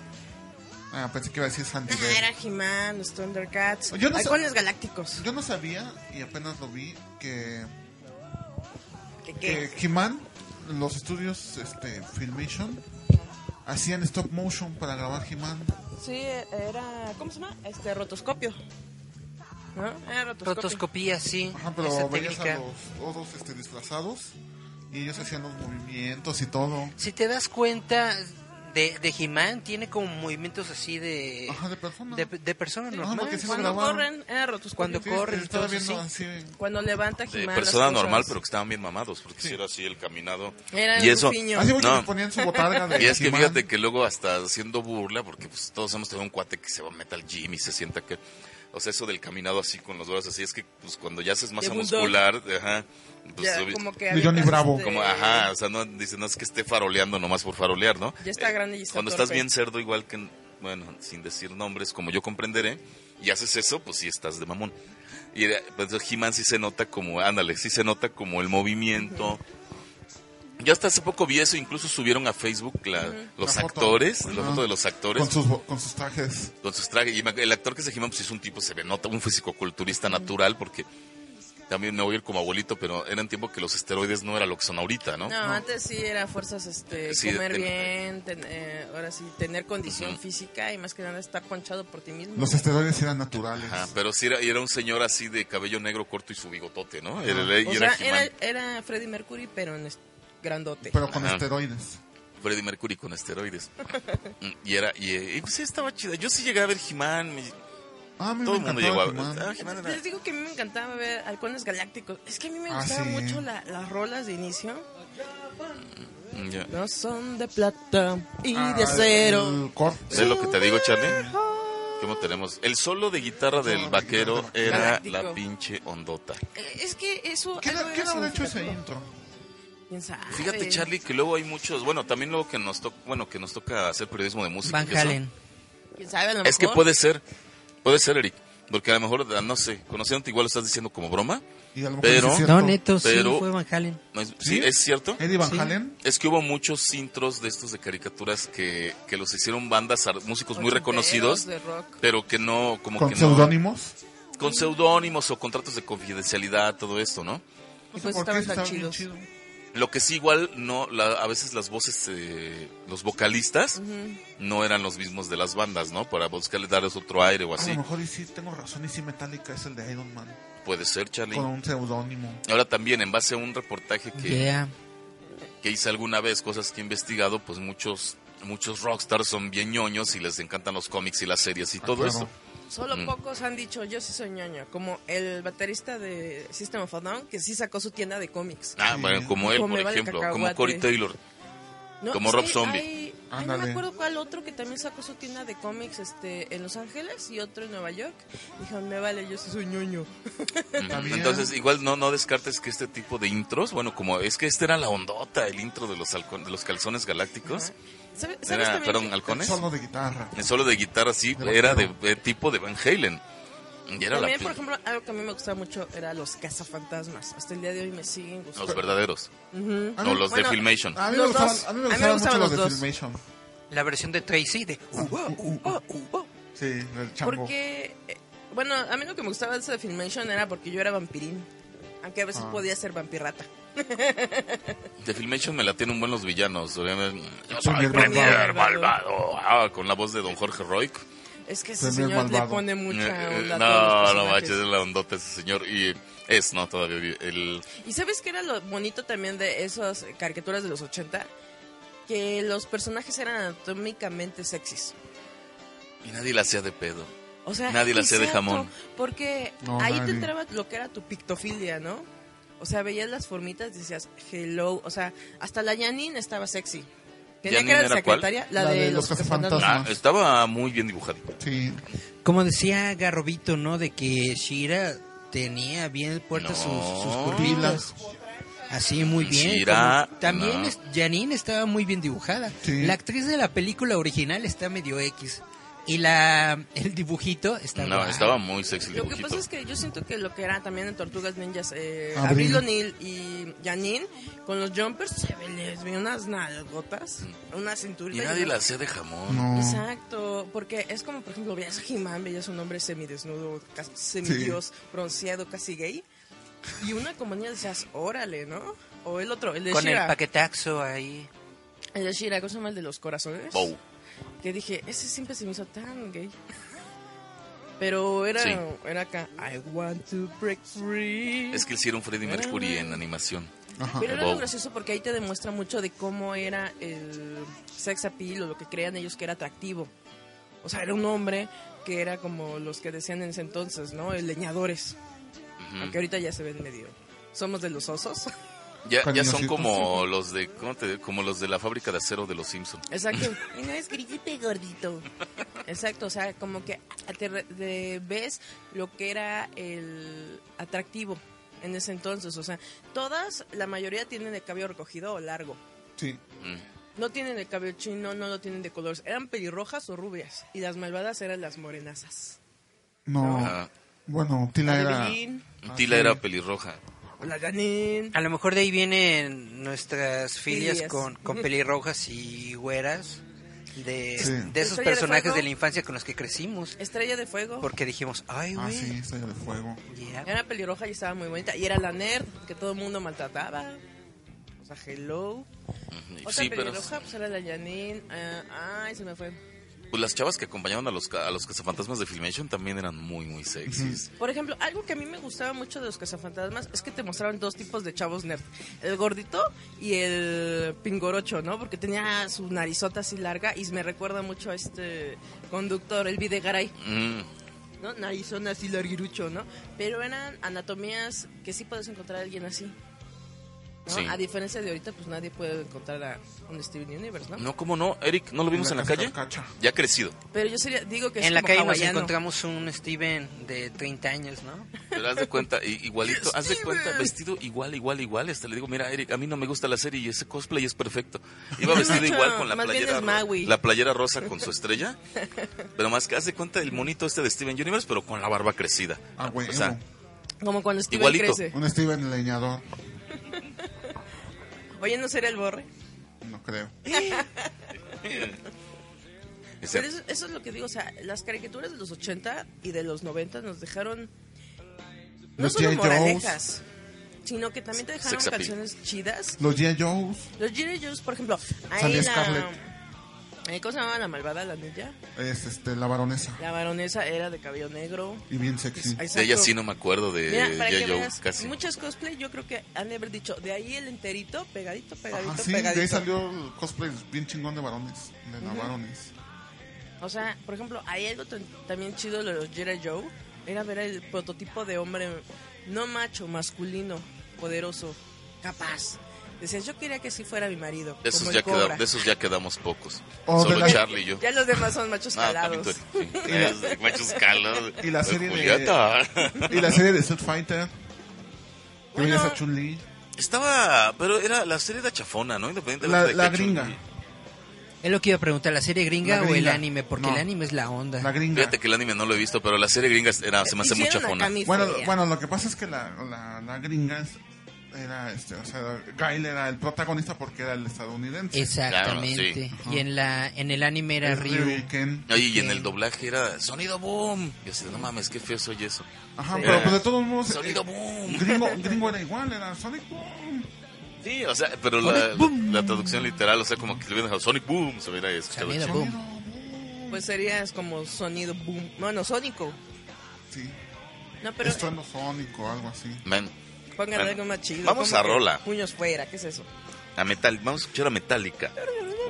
Ah, pensé que iba a decir Sandy Ah, Bell. era He-Man, los Thundercats. Yo no Halcones Galácticos. Yo no sabía, y apenas lo vi, que, ¿Qué, que qué? He-Man, los estudios este, Filmation, hacían stop motion para grabar He-Man. Sí, era. ¿Cómo se llama? Este, rotoscopio. ¿No? Era rotoscopio. Rotoscopía, sí. Ajá, pero esa veías técnica. a los otros este, disfrazados y ellos hacían los movimientos y todo. Si te das cuenta de, de He-Man, tiene como movimientos así de, Ajá, de persona. de, de persona Ajá, normal. porque sí Cuando grabaron. corren, era rotoscopio. Cuando Sí, corren, estaba entonces, viendo sí. así. Cuando levanta De He-Man. persona normal, pero que estaban bien mamados, porque si era así el caminado. Era y eso. Así No. ponían su botarga de <laughs> Y es que fíjate que luego hasta haciendo burla, porque pues todos hemos tenido un cuate que se va a meter al gym y se sienta que... O sea, eso del caminado así con los brazos así, es que pues cuando ya haces masa muscular, ajá, pues Ya, como que De Johnny Bravo. este, como, ajá, o sea, no dice, no es que esté faroleando nomás por farolear, ¿no? Ya está Eh, grande y está Cuando torpe. estás bien cerdo, igual que, bueno, sin decir nombres, como yo comprenderé, y haces eso, pues sí estás de mamón. Y era- pues He-Man sí se nota como, ándale, sí se nota como el movimiento. Yo hasta hace poco vi eso, incluso subieron a Facebook la- los La foto. actores, la foto de los actores Con sus, bo- con sus trajes. con sus trajes. Y el actor que es de He-Man, pues es un tipo, se ve, nota un fisicoculturista natural, porque también me voy a ir como abuelito, pero era en tiempo que los esteroides no era lo que son ahorita, ¿no? No, antes sí era fuerzas, este, Sí, comer bien, ten- eh, ahora sí, tener condición física y más que nada estar ponchado por ti mismo. Los esteroides eran naturales. Ajá, pero sí era, y era un señor así de cabello negro corto y su bigotote, ¿no? Era, y o era sea, era, era Freddie Mercury, pero en es- grandote. Pero con Ajá. esteroides. Freddie Mercury con esteroides. Mm, y era, y, y, pues sí, estaba chido. Yo sí llegué a ver He-Man. me- Ah, Todo me el mundo llegó encantaba a ver. Ah, era- Les digo que a mí me encantaba ver halcones galácticos. Es que a mí me Ah, gustaban sí. mucho la- las rolas de inicio. Mm, ya. No son de plata y Ah, de acero. ¿Ves lo que te digo, Charlie? ¿Cómo tenemos? El solo de guitarra del vaquero era Galáctico. la pinche ondota. Eh, Es que eso... ¿Quién, algo quién era habrá hecho ese intro? ¿Quién sabe? Fíjate, Charlie, que luego hay muchos, bueno, también luego que nos toca, bueno, que nos toca hacer periodismo de música. Van Halen. ¿Quién sabe? A lo Es que puede ser, puede ser, Eric. Porque a lo mejor, ah, no sé, conociéndote igual lo estás diciendo como broma. Y a lo mejor Pero- es. No, neto, Pero- sí, fue Van Halen. No es- sí, ¿Sí? es cierto. Eddie Van Sí. Halen. Es que hubo muchos intros de estos de caricaturas que, que los hicieron bandas, músicos muy reconocidos, de rock. pero que no, como Con que no. seudónimos. Con seudónimos o contratos de confidencialidad, todo esto, ¿no? No Y pues estaban tan chidos. chido. Lo que sí igual no, la- a veces las voces, eh, los vocalistas no eran los mismos de las bandas, ¿no? Para buscarle darles otro aire o A así. lo mejor y sí tengo razón y sí Metallica es el de Iron Man. Puede ser, Charlie. Con un seudónimo. Ahora también, en base a un reportaje que, Yeah. que hice alguna vez, cosas que he investigado, pues muchos muchos rockstars son bien ñoños y les encantan los cómics y las series y Ah, todo claro. eso. Solo Mm. pocos han dicho, yo sí soy ñoño. Como el baterista de System of a Down, que sí sacó su tienda de cómics. Ah, bueno, como él, Como por vale ejemplo, como. Corey Taylor. No, Como Rob que Zombie. hay- ay, no me acuerdo cuál otro que también sacó su tienda de cómics este, en Los Ángeles y otro en Nueva York. Dijeron, me vale, yo soy ñoño. Ujú. bien. Entonces, igual no, no descartes que este tipo de intros, bueno, como es que este era la ondota, el intro de los, de los calzones galácticos, ¿Sabes, sabes era, que- halcones, Solo de guitarra. el solo de guitarra sí, Pero era de, de tipo de Van Halen. Y era la También, por ejemplo, algo que a mí me gustaba mucho era los cazafantasmas. Hasta el día de hoy me siguen gustando. los verdaderos, no mí- los bueno, de Filmation. A mí me Los gustaban, dos. a mí me A mí me gustaban mucho los los de dos. Filmation. La versión de Tracy de... Oh, oh, oh. Sí, el chambo. Porque, eh, bueno, a mí lo que me gustaba de eso de Filmation era porque yo era vampirín. Aunque a veces Ah. podía ser vampirrata. <laughs> De Filmation me la tienen un buen los villanos. Yo soy Premier Premier malvado. malvado. Ah, con la voz de Don Jorge Roig. Es que ese señor le pone mucha Eh, onda. a todos los no, no personajes. manches, es la ondota ese señor. Y es, no, todavía. El, ¿Y sabes qué era lo bonito también de esas caricaturas de los 80? Que los personajes eran anatómicamente sexys. y nadie la hacía de pedo. O sea, Nadie la hacía de jamón. Porque No, ahí nadie. te entraba lo que era tu pictofilia, ¿no? O sea, veías las formitas y decías, hello. O sea, hasta la Janine estaba sexy. Tenía ¿Janine que era cuál? secretaria, la, La de, de los los cazafantasmas. Ah, estaba muy bien dibujadito. Sí. Como decía Garrobito, ¿no? De que Shira tenía bien puertas sus, sus No. curvilas. Así, muy bien. Shira, Como- también no. es- Janine estaba muy bien dibujada. Sí. La actriz de la película original está medio X. Y la el dibujito está No, estaba muy sexy el Lo que pasa es que yo siento que lo que era también en Tortugas Ninjas, eh, Abril. Abril O'Neil y Janine, con los jumpers se ve- les ve unas nalgotas, una Y cinturita. nadie y la hacía de jamón. No. Exacto, porque es como, por ejemplo, veías a He-Man, veías un hombre semidesnudo, casi semidios, bronceado, casi gay. Y una como niña decías, órale, ¿no? O el otro, el de Con el paquetaxo ahí. El de Shira, ¿cómo se llama el de los corazones? Bow. Que dije, ese siempre se me hizo tan gay. Pero era, Sí. era acá, I want to break free. Es que hicieron Freddie Mercury en animación. Ajá. Pero era lo gracioso porque ahí te demuestra mucho de cómo era el sex appeal o lo que creían ellos que era atractivo. O sea, era un hombre que era como los que decían en ese entonces, ¿no? El leñadores. Ujú. Aunque ahorita ya se ven medio... Somos de los osos. Ya, ya son como los de ¿cómo te digo? como los de la fábrica de acero de los Simpsons. Exacto. <laughs> y no es grillete gordito. Exacto, o sea, como que te re- de- ves lo que era el atractivo en ese entonces. O sea, todas, la mayoría tienen el cabello recogido o largo. Sí. Mm. No tienen el cabello chino, no lo tienen de colores. Eran pelirrojas o rubias. Y las malvadas eran las morenazas. No. Ah, Bueno, Tila La era. Tila sí. era pelirroja. O la Janine. A lo mejor de ahí vienen nuestras filias Filias. con, con <laughs> pelirrojas y güeras. De, Sí. de esos Estrella de personajes de, Fuego. la infancia con los que crecimos. Estrella de fuego. Porque dijimos, ay, Ah, güey. sí, Estrella de Fuego. yeah. Era pelirroja y estaba muy bonita. Y era la nerd que todo el mundo maltrataba. O sea, hello. Otra Sí, pero pelirroja, pues era la Janine. Ah, ay, se me fue. Pues las chavas que acompañaban a los a los cazafantasmas de Filmation también eran muy muy sexys. Por ejemplo, algo que a mí me gustaba mucho de los cazafantasmas es que te mostraban dos tipos de chavos nerd. El gordito y el pingorocho, ¿no? Porque tenía su narizota así larga y me recuerda mucho a este conductor, el Videgaray, Mm. ¿no? Narizona así larguirucho, ¿no? Pero eran anatomías que sí puedes encontrar a alguien así. ¿No? Sí. A diferencia de ahorita, pues nadie puede encontrar a un Steven Universe, ¿no? No, ¿cómo no? Eric, ¿no lo vimos en la calle? Cacha. Ya ha crecido. Pero yo sería, digo que es En la como calle nos encontramos un Steven de 30 años, ¿no? Pero haz de cuenta, igualito, haz de cuenta, vestido igual, igual, igual. Hasta le digo, mira, Eric, a mí no me gusta la serie y ese cosplay es perfecto. Iba <laughs> vestido igual con la más playera, es la playera rosa con su <laughs> estrella. Pero más que haz de cuenta el monito este de Steven Universe, pero con la barba crecida. Ah, güey. O sea, Como cuando Steven Igualito. crece. Un Steven leñador. Oye, ¿no sería el borre? No creo. <laughs> Pero eso, eso es lo que digo, o sea, las caricaturas de los 80 y de los 90 nos dejaron no Los solo moralejas, sino que también te dejaron canciones chidas. Los G.I. Joes. Los G.I. Joes, por ejemplo, ahí la... Scarlett. Eh, ¿Cómo se llamaba la malvada, la ninja? Es este, la baronesa. La baronesa era de cabello negro. Y bien sexy. Exacto. de ella sí no me acuerdo de Mira, para G.I. que Joe, veas, casi. muchas cosplay yo creo que han de haber dicho, de ahí el enterito, pegadito, pegadito, Ajá, sí, de ahí salió el cosplay bien chingón de varones. De la varones. O sea, por ejemplo, hay algo tan- también chido de los G.I. Joe, era ver el prototipo de hombre no macho, masculino, poderoso, capaz. Decías, yo quería que así fuera mi marido. De esos, ya queda- de esos ya quedamos pocos. O de Solo la- Charlie y yo. Ya los demás son machos <laughs> calados. eres, sí. Machos calados. Y la serie de-. Y la serie de Street Fighter. Que Bueno. veías a Chun-Li. Estaba, pero era la serie de chafona, ¿no? Independiente de La- de la que gringa. Es lo que iba a preguntar, ¿la serie gringa, La o el gringa. anime? Porque No. el anime es la onda. La gringa. Fíjate que el anime no lo he visto, pero la serie gringa era, se me hace muy Hicieron a chafona. Cami Bueno, bueno, lo que pasa es que la, la, la gringa es- era, este, o sea, Guile era el protagonista porque era el estadounidense. Exactamente. Claro, Y en la en el anime era Es Ryu. Ken. Oye, y en el doblaje era sonido boom. Yo así, no mames, qué feo soy eso. Ajá, Sí. pero pues de todos modos. Sonido eh, boom. Gringo, gringo era igual, era Sonic Boom. Sí, o sea, pero la, la traducción literal, o sea, como que le hubieran dejado Sonic Boom, se hubiera escuchado Sonido boom. Pues serías como sonido boom. Bueno, sónico. Sí. No, pero Estruendo sónico, algo así. Man, pongan Bueno, algo más chido. vamos a rola. Puños fuera, ¿qué es eso? a metal, vamos a escuchar a Metallica.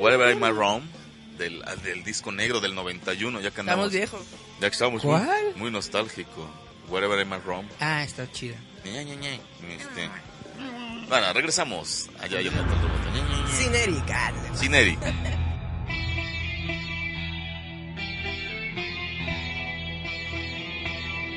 Whatever I Might Roam, del, del disco negro del 91, ya que andamos. Estamos viejos. Ya que estamos muy, muy nostálgico. Whatever I Might Roam. Ah, está chida. Este, Bueno, regresamos. Allá, Metal. Ña, Ña, Ña. Sin Erika. Sin Eric.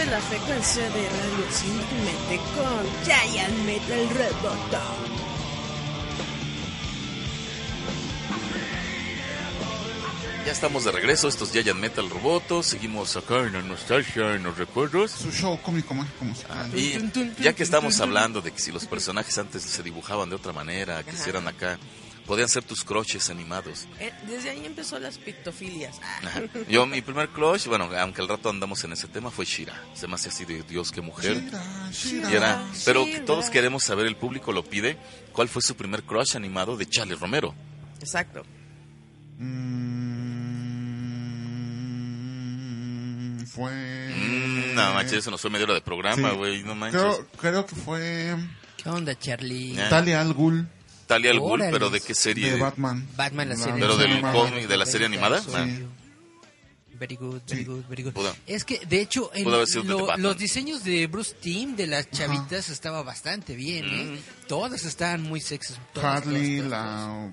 De la frecuencia de Radio Simplemente con Giant Metal Roboto. Ya estamos de regreso, estos Giant Metal Roboto. Seguimos acá en la nostalgia, en los recuerdos. Su show cómico mágico musical. Y ya que estamos hablando de que si los personajes antes se dibujaban de otra manera, que Ajá. hicieran acá, podían ser tus croches animados. Eh, desde ahí empezó las pictofilias. Ah, Ajá. Yo, mi primer crush, bueno, aunque al rato andamos en ese tema, fue Shira. Se me hace así de Dios que mujer. Shira, Shira. Y era, pero que Shira. todos queremos saber, el público lo pide, ¿cuál fue su primer crush animado de Charlie Romero? Exacto. Mm, fue. Mm, no manches, eso nos fue media hora de programa, Sí. güey, no manches. Creo, creo que fue ¿Qué onda, Charlie? Talia al Ghul Talia al Ghul, pero ¿de qué serie? de Batman. Batman, la serie. Pero del cómic, de la serie animada. Sí. Very good, very Sí. good, very good. Pudo- Es que, de hecho, en lo- los diseños de Bruce Timm, de las chavitas, estaba bastante bien, ¿eh? Mm. Todas estaban muy sexys. Harley, la.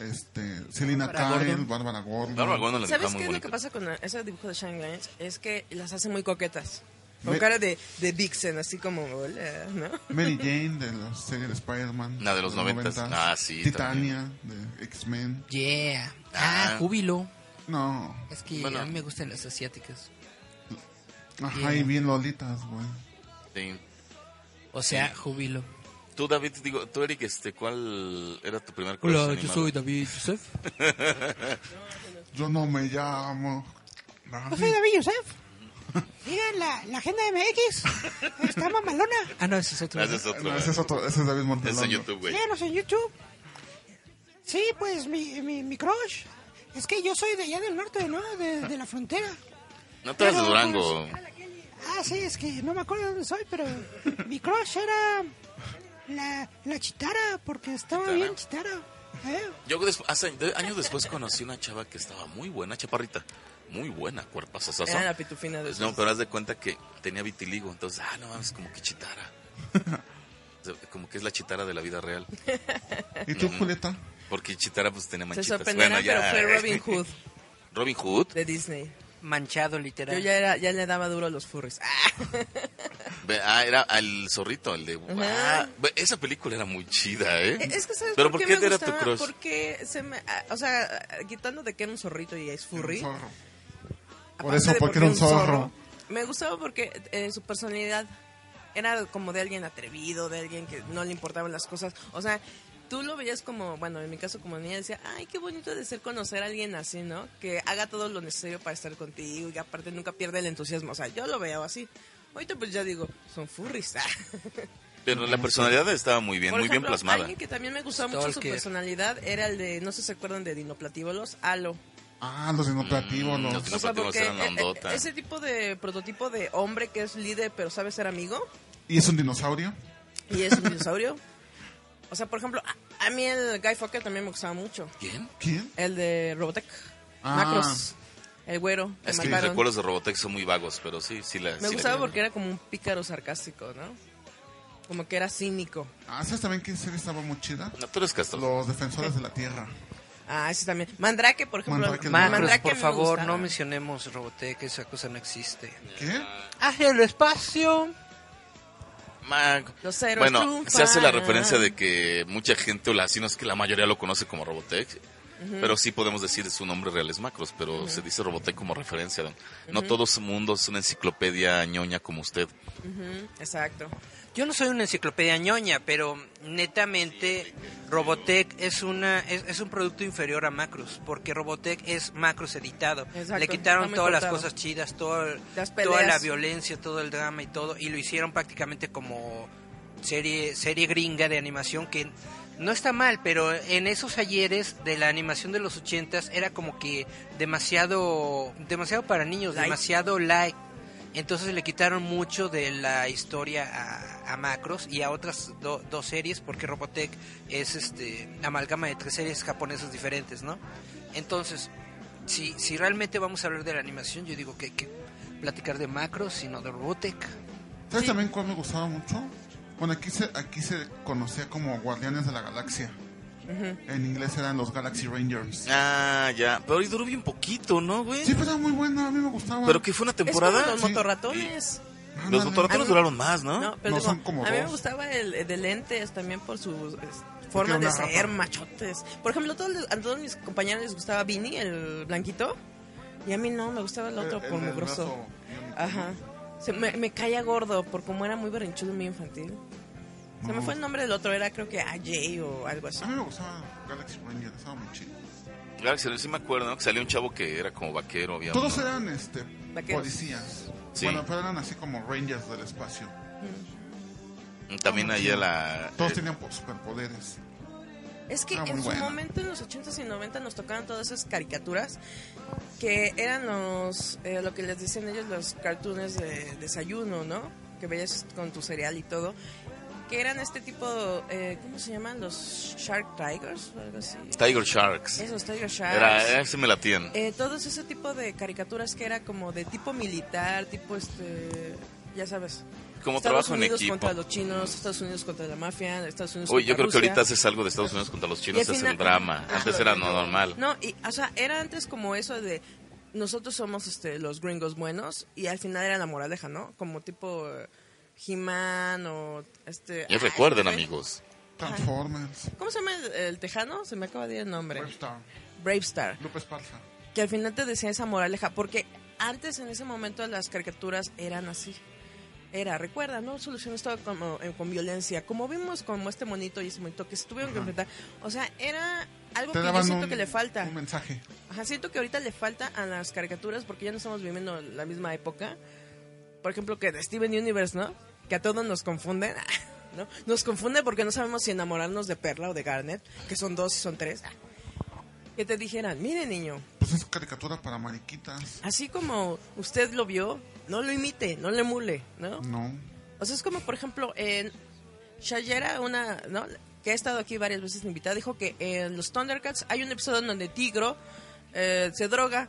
Este, Selina Kyle, Gordon. Bárbara Gordon. Bárbara Gordon ¿Sabes qué es lo que pasa con ese dibujo de Shine Lines? Es que las hace muy coquetas. Con Me- cara de, de Dixon, así como, hola, ¿no? <laughs> Mary Jane de la serie de Spider-Man. La de los noventas. Ah, sí, Titania de X-Men. Yeah. Ah. Ah, júbilo. No. Es que Bueno. a mí me gustan las asiáticas. Ajá, Yeah. y bien lolitas, güey. Sí. O sea, júbilo. Tú, David, digo, tú, Eric, este, ¿cuál era tu primer crush Hola, yo animado? soy David Joseph. <laughs> Yo no me llamo. Yo soy David Yosef. Digan, la, la agenda MX está mamalona. Ah, no, ese es otro. Ese es otro, No, güey. ese es otro, ese es David Es en YouTube, güey. Síganos en YouTube. Sí, pues mi, mi, mi crush. Es que yo soy de allá del norte, ¿no? De, de la frontera. No te vas de Durango. Ah, sí, es que no me acuerdo de dónde soy, pero mi crush era la, la chitara, porque estaba Chitara. bien chitara. ¿eh? Yo des- hace- años después conocí una chava que estaba muy buena, chaparrita. Muy buena, cuerpazo. Era la pitufina de No, pero haz de cuenta que tenía vitiligo. Entonces, ah, no mames, como que chitara. <laughs> Como que es la chitara de la vida real. ¿Y tú, Julieta? Porque chitara pues tenía Se manchitas. sorprenderán, Bueno, ya. pero fue Robin <laughs> Hood Robin Hood. de Disney. Manchado, literal. Yo ya, era, ya le daba duro a los furries. <laughs> Ah, Ah, era el zorrito, el de... Ajá. Ah, ve, esa película era muy chida, ¿eh? Es que ¿sabes Pero por ¿por qué, qué me era tu gustaba? crush? Porque se me... ah, O sea, quitando de que era un zorrito y es furry. Por eso, porque era un zorro. Me gustaba porque eh, su personalidad era como de alguien atrevido, de alguien que no le importaban las cosas. O sea, tú lo veías como, bueno, en mi caso como niña decía, ay, qué bonito de ser conocer a alguien así, ¿no? Que haga todo lo necesario para estar contigo y que aparte nunca pierde el entusiasmo. O sea, yo lo veo así. Ahorita pues ya digo, son furries. <laughs> Pero la personalidad estaba muy bien, Por muy bien plasmada. Alguien que también me gustaba mucho su personalidad era el de, no sé si se acuerdan de Dinoplatívolos, Halo. Ah, los dinoplativos, Mm, los... los O sea, Dinoplatívolos porque eran la eh, ondota. ese tipo de prototipo de hombre que es líder pero sabe ser amigo ¿Y es un dinosaurio? y es un dinosaurio. O sea, por ejemplo, a, a mí el Guy Fokker también me gustaba mucho. ¿Quién? ¿Quién? El de Robotech. Ah. Macros. El güero. que Es que mis recuerdos de Robotech son muy vagos, pero sí, sí la... sí Me la gustaba vi. porque era como un pícaro sarcástico, ¿no? Como que era cínico. Ah, ¿sabes también qué serie estaba muy chida? No, tú eres Castro. Los Defensores de la Tierra. Ah, ese también. Mandrake, por ejemplo. Mandrake, por me favor, no mencionemos Robotech, esa cosa no existe. ¿Qué? Hacia el espacio. Los héroes Bueno, triunfan. se hace la referencia de que mucha gente, o la, si no es que la mayoría lo conoce como Robotech. Pero sí podemos decir su nombre real es Macros, pero se dice Robotech como referencia. No todo su mundo es una enciclopedia ñoña como usted. Exacto. Yo no soy una enciclopedia ñoña, pero netamente Robotech es una es, es un producto inferior a Macros, porque Robotech es Macros editado. Exacto, Le quitaron todas las cosas chidas, todo, el- Las toda la violencia, todo el drama y todo, y lo hicieron prácticamente como serie serie gringa de animación que no está mal, pero en esos ayeres de la animación de los ochentas era como que demasiado demasiado para niños, Light. demasiado light. Entonces le quitaron mucho de la historia a, a Macros y a otras do- dos series porque Robotech es este amalgama de tres series japonesas diferentes, ¿no? Entonces, si, si realmente vamos a hablar de la animación, yo digo que hay que platicar de Macros y no de Robotech. ¿Sabes también cuál me gustaba mucho? Bueno, aquí se, aquí se conocía como Guardianes de la Galaxia. En inglés eran los Galaxy Rangers. Ah, ya. Pero hoy duró bien poquito, ¿no, güey? Sí, pero era muy bueno, a mí me gustaba. Pero que fue una Es como temporada. los Sí. motorratones. Ándale. Los motorratones mí- duraron más, ¿no? No, pero No, digo, son como a mí me gustaba el, el de lentes también por su es, forma Porque de ser, rata. machotes. Por ejemplo, todos, a todos mis compañeros les gustaba Vinny, el blanquito, y a mí no, me gustaba el otro El- el mugroso. brazo biónico, Ajá. Se me, me caía gordo por como era muy berrinchudo y muy infantil. Se me fue el nombre del otro, era creo que AJ o algo así. A mí me gustaba Galaxy Rangers, estaba muy chido. Galaxy, sí me acuerdo, ¿no? Que salió un chavo que era como vaquero, había Todos uno- eran este, Vaqueros. policías. Sí. Bueno, pero eran así como Rangers del espacio. También ahí la... Todos eh, tenían po- superpoderes. Es que Ah, en su momento, en los 80s y 90 nos tocaban todas esas caricaturas que eran los, eh, lo que les decían ellos, los cartoons de desayuno, ¿no? Que veías con tu cereal y todo. Que eran este tipo, eh, ¿cómo se llaman? Los Shark Tigers o algo así. Tiger Sharks. Esos Tiger Sharks. Era, ese me latían. Eh, todos ese tipo de caricaturas que era como de tipo militar, tipo este, ya sabes. Como Estados trabajo en Unidos equipo. contra los chinos, Estados Unidos contra la mafia, Estados Unidos Uy, yo contra creo que ahorita haces algo de Estados Unidos contra los chinos, es el drama. Ah, Antes era no normal. No, y, o sea, era antes como eso de nosotros somos este, los gringos buenos y al final era la moraleja, ¿no? Como tipo eh, He-Man o este... Y ay, recuerden, ¿cómo- amigos. Transformers. ¿Cómo se llama el, el tejano? Se me acaba de ir el nombre. Brave Star. Lupe Esparza. Que al final te decía esa moraleja, porque antes en ese momento las caricaturas eran así. Era, recuerda, no soluciones todo como, eh, con violencia. Como vimos como este monito y ese monito que se tuvieron que enfrentar. O sea, era algo Te que yo siento un, que le falta. un mensaje. Ajá, siento que ahorita le falta a las caricaturas porque ya no estamos viviendo la misma época. Por ejemplo, que de Steven Universe, ¿no? Que a todos nos confunden, <laughs> ¿no? Nos confunde porque no sabemos si enamorarnos de Perla o de Garnet, que son dos y son tres. Que te dijeran, mire niño, Pues es caricatura para mariquitas. así como usted lo vio, no lo imite, no le emule, ¿no? No. O sea, es como, por ejemplo, en Shayera, una, ¿no? Que ha estado aquí varias veces invitada, dijo que en los Thundercats hay un episodio donde Tigro eh, se droga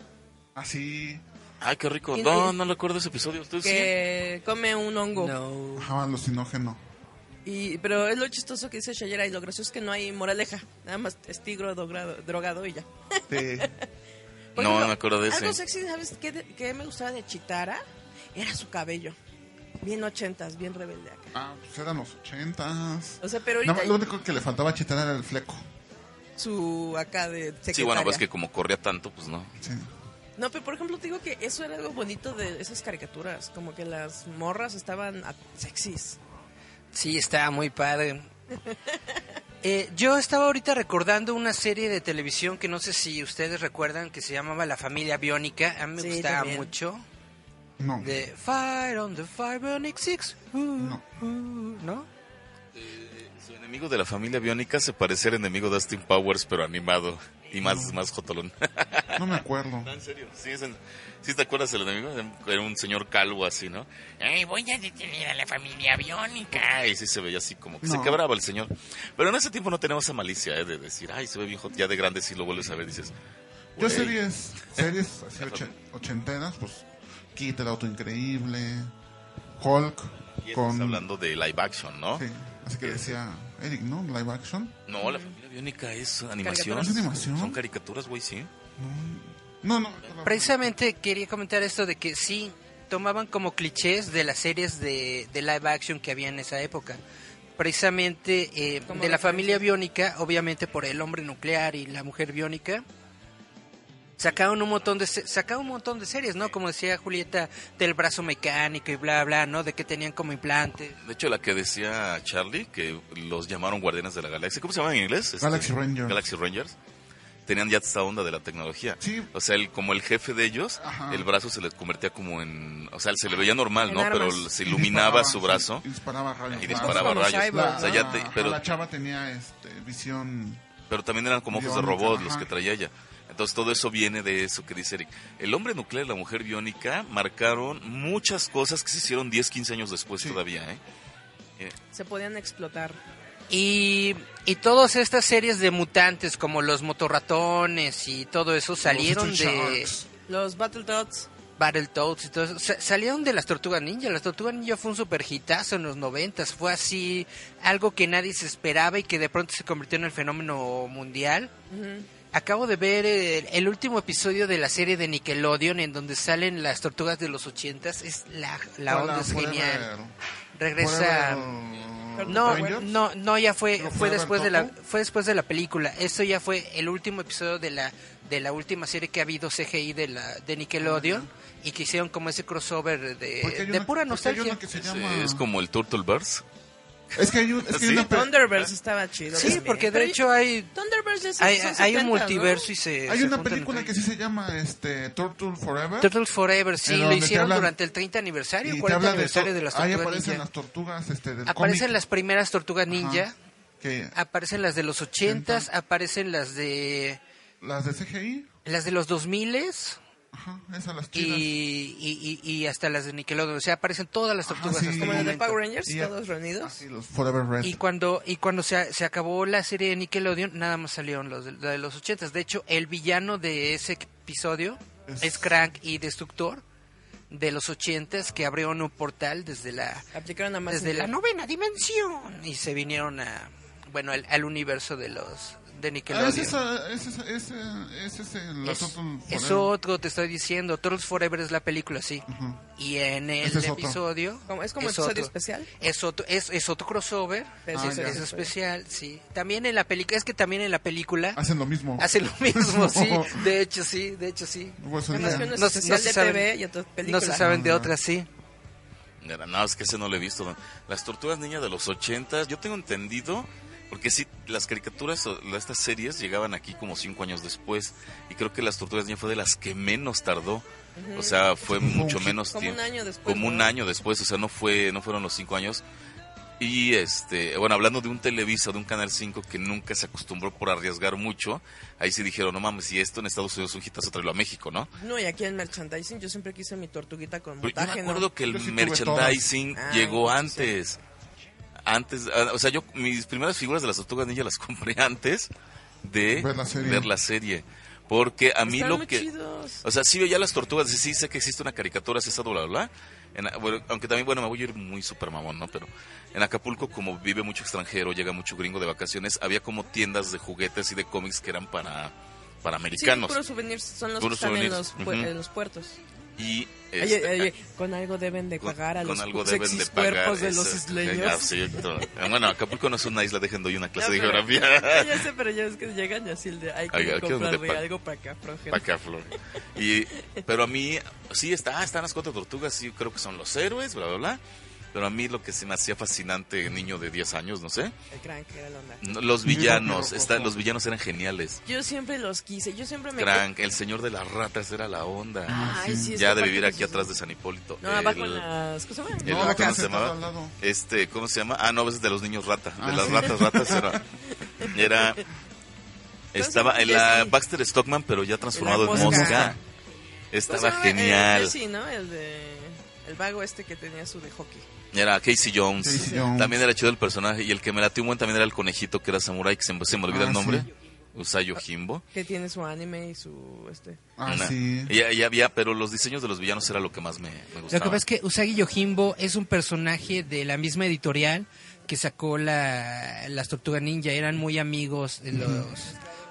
Así. Ay, qué rico. No, no recuerdo ese episodio. ¿Usted sí? que come un hongo. No. Ajá, alucinógeno. Y, pero es lo chistoso que dice Shayera y lo gracioso es que no hay moraleja. Nada más es tigro drogado, drogado y ya. <laughs> Por No, ejemplo, me acuerdo de ese. Algo sexy, ¿sabes qué, de- qué me gustaba de Chitara? Era su cabello. Bien ochentas, bien rebelde acá. ah, pues eran los ochentas. O sea, pero ahorita más, lo único que le faltaba a Chitara era el fleco. su acá de secretaria. Sí, bueno, pues que como corría tanto, pues no. Sí. No, pero por ejemplo te digo que eso era algo bonito de esas caricaturas. Como que las morras estaban sexys. Sí, está muy padre. Eh, yo estaba ahorita recordando una serie de televisión que no sé si ustedes recuerdan que se llamaba La Familia Biónica. A mí me Sí, gustaba también. mucho. No. De Fire on the Fire Bionic Six. Uh, No. uh, ¿No? Su enemigo de la familia biónica se parece al enemigo de Austin Powers, pero animado. Y más, más jotolón. <laughs> No me acuerdo. No, en serio. Sí, es el- ¿Sí te acuerdas del enemigo? Era un señor calvo así, ¿no? ¡Ay, voy a detener a la familia biónica! Y sí se veía así como que se No. quebraba el señor. Pero en ese tiempo no tenemos esa malicia, ¿eh? De decir, ay, se ve viejo. Ya de grande si lo vuelves a ver dices... Yo series, series <laughs> así ochen- ochenteras, pues Kit, el auto increíble, Hulk, Y estás con... hablando de live action, ¿no? Sí, así que decía Eric, ¿no? Live action. No, la familia biónica es animación. Caricaturas. ¿Es animación? Son caricaturas, güey, sí. No, no. Precisamente quería comentar esto de que sí tomaban como clichés de las series de, de live action que había en esa época. precisamente eh, de la familia biónica, obviamente por el hombre nuclear y la mujer biónica. Sacaron un montón de se- sacaron un montón de series, ¿no? Como decía Julieta del brazo mecánico y bla bla, ¿no? De que tenían como implantes. De hecho, la que decía Charlie, que los llamaron Guardianes de la Galaxia, ¿cómo se llaman en inglés? Este, Galaxy Rangers. Galaxy Rangers. Tenían ya esta onda de la tecnología. Sí. O sea, el, como el jefe de ellos, Ajá. el brazo se les convertía como en... O sea, se le veía normal, En ¿no? Pero armas. se Y iluminaba su brazo. sí, y disparaba rayos. Y disparaba rayos. Cyborg, O sea, ya te- pero, la chava tenía este, visión. pero también eran como ojos de robot los ajá. que traía ella. Entonces todo eso viene de eso que dice Eric. El hombre nuclear y la mujer biónica marcaron muchas cosas que se hicieron 10, 15 años después Sí. todavía, ¿eh? Eh, Se podían explotar. Y, y todas estas series de mutantes como los motorratones y todo eso salieron Los de. Los Battletoads. Battletoads y todo eso. Sa- salieron de las Tortugas Ninja. Las Tortugas Ninja fue un super hitazo en los noventas. Fue así algo que nadie se esperaba y que de pronto se convirtió en el fenómeno mundial. Acabo de ver el, el último episodio de la serie de Nickelodeon en donde salen las tortugas de los ochentas. Es la, la Fue onda es genial. Regresa... Forever No, Rangers. no, no, ya fue, ¿No fue después de la, fue después de la película. Esto ya fue el último episodio de la, de la última serie que ha habido CGI de la, de Nickelodeon y que hicieron como ese crossover de, de una- pura nostalgia. se es, llama- es como el Turtleverse. Es que hay, un, es que hay ¿Sí? una Thunderverse estaba chido. Sí, también. porque de Pero hecho hay, Thunderverse ya se- hay, hay un 70, ¿no? multiverso y se hay se una película que sí se llama este Turtle Forever. Turtles Forever, sí, lo hicieron hablan- durante el 30 aniversario, y te 40 habla de aniversario de las ahí Tortugas aparecen Ninja. las tortugas este del Aparecen cómic, las primeras Tortugas Ajá. Ninja, que aparecen las de los 80s, aparecen las de las de CGI, las de los 2000s. Ajá, esas las y, chidas. y, y, y hasta las de Nickelodeon. O sea, aparecen todas las tortugas sí. hasta Como las de. Power Rangers, Y todos reunidos. Así, los Forever Red. Y cuando, y cuando se, se acabó la serie de Nickelodeon, nada más salieron los de, los ochentas. De hecho, el villano de ese episodio Es- es, Crank y Destructor de los ochentas que abrieron un portal desde la Aplicaron a más desde la novena dimensión y se vinieron a bueno al, al universo de los de Ah, Nickelodeon. es esa, es esa, es, es, ese, Es, Turtle es Forever. otro, te estoy diciendo. Turtles Forever es la película, sí. Ujú. Y en el Ese es otro. episodio. Como- es como episodio otro. especial. Es otro, es, es otro crossover. Ah, es sí. especial, sí. También en la película. Es que también en la película. Hacen lo mismo. Hace lo mismo, sí. <laughs> De hecho, sí. De hecho, sí. Pues, es No se- especial no se de saben- TV y. No se saben de Ah. otras, sí. No, es que ese no lo he visto. Las tortugas niñas de los 80, yo tengo entendido, porque sí, las caricaturas, o estas series llegaban aquí como cinco años después, y creo que las tortugas niñas fue de las que menos tardó. O sea, fue mucho menos Como tiempo. un año después. Como un año después, o sea, no fue, no fueron los cinco años. Y este, bueno, hablando de un Televisa, de un Canal 5 que nunca se acostumbró por arriesgar mucho, ahí sí dijeron, no mames, si esto en Estados Unidos es un hitazo, tráelo a México, ¿no? No, y aquí en merchandising yo siempre quise mi tortuguita con Pero yo montaje, me ¿no? acuerdo que el merchandising. Ah, llegó sí. Antes. Ah, o sea, yo mis primeras figuras de las tortugas ninja las <laughs> compré antes de Ver la serie. ver la serie. Porque a mí Están lo que... chidos. O sea, sí veía las tortugas, sí sé que existe una caricatura, así esa bla, bla. En- bueno, aunque también, bueno, me voy a ir muy super mamón, ¿no? Pero en Acapulco, como vive mucho extranjero, llega mucho gringo de vacaciones, había como tiendas de juguetes y de cómics que eran para, para Sí, americanos. puros souvenirs son los Puros que están en souvenirs, los, en los puertos. Y este, oye, con algo deben de pagar a con los algo deben de pagar. cuerpos de los isleños. Ah, claro. Bueno, Acapulco no es una isla, dejen doy una clase No, de geografía. <laughs> ya sé, pero ya es que llegan y así el de, hay que Oiga, ¿qué es comprarle de algo para acá, Frangel. Pa' acá, Flor. Y, pero a mí, sí, está, están las cuatro tortugas, sí, creo que son los héroes, bla, bla, bla. Pero a mí lo que se me hacía fascinante, niño de 10 años, no sé, El crank era la onda. no, los villanos, está, los villanos eran geniales. Yo siempre los quise, yo siempre me... Crank, el señor de las ratas era la onda. Ay, sí, es ya de vivir aquí atrás de San Hipólito. No, las... ¿Cómo se llama? el- No, ¿cómo se llamaba? Este, ¿cómo se llama? Ah, no, es de los niños rata. De Ah, las sí. ratas, ratas era. <laughs> Era. Estaba en la. Baxter Stockman, pero ya transformado en mosca. mosca. ¿Cómo se Estaba genial. El, sí, ¿no? El de... El vago este que tenía su de hockey. Era Casey Jones. Casey Jones. También era chido el personaje. Y el que me latió un buen también era el conejito que era samurai, que se me, se me olvida Ah, el nombre. sí. Usayo Jimbo. Que tiene su anime y su... este Ah, Una- sí. Y, y había, pero los diseños de los villanos era lo que más me, me Lo gustaba. que pasa es que Usagi Yojimbo es un personaje de la misma editorial que sacó la, las Tortugas Ninja. Eran muy amigos de los,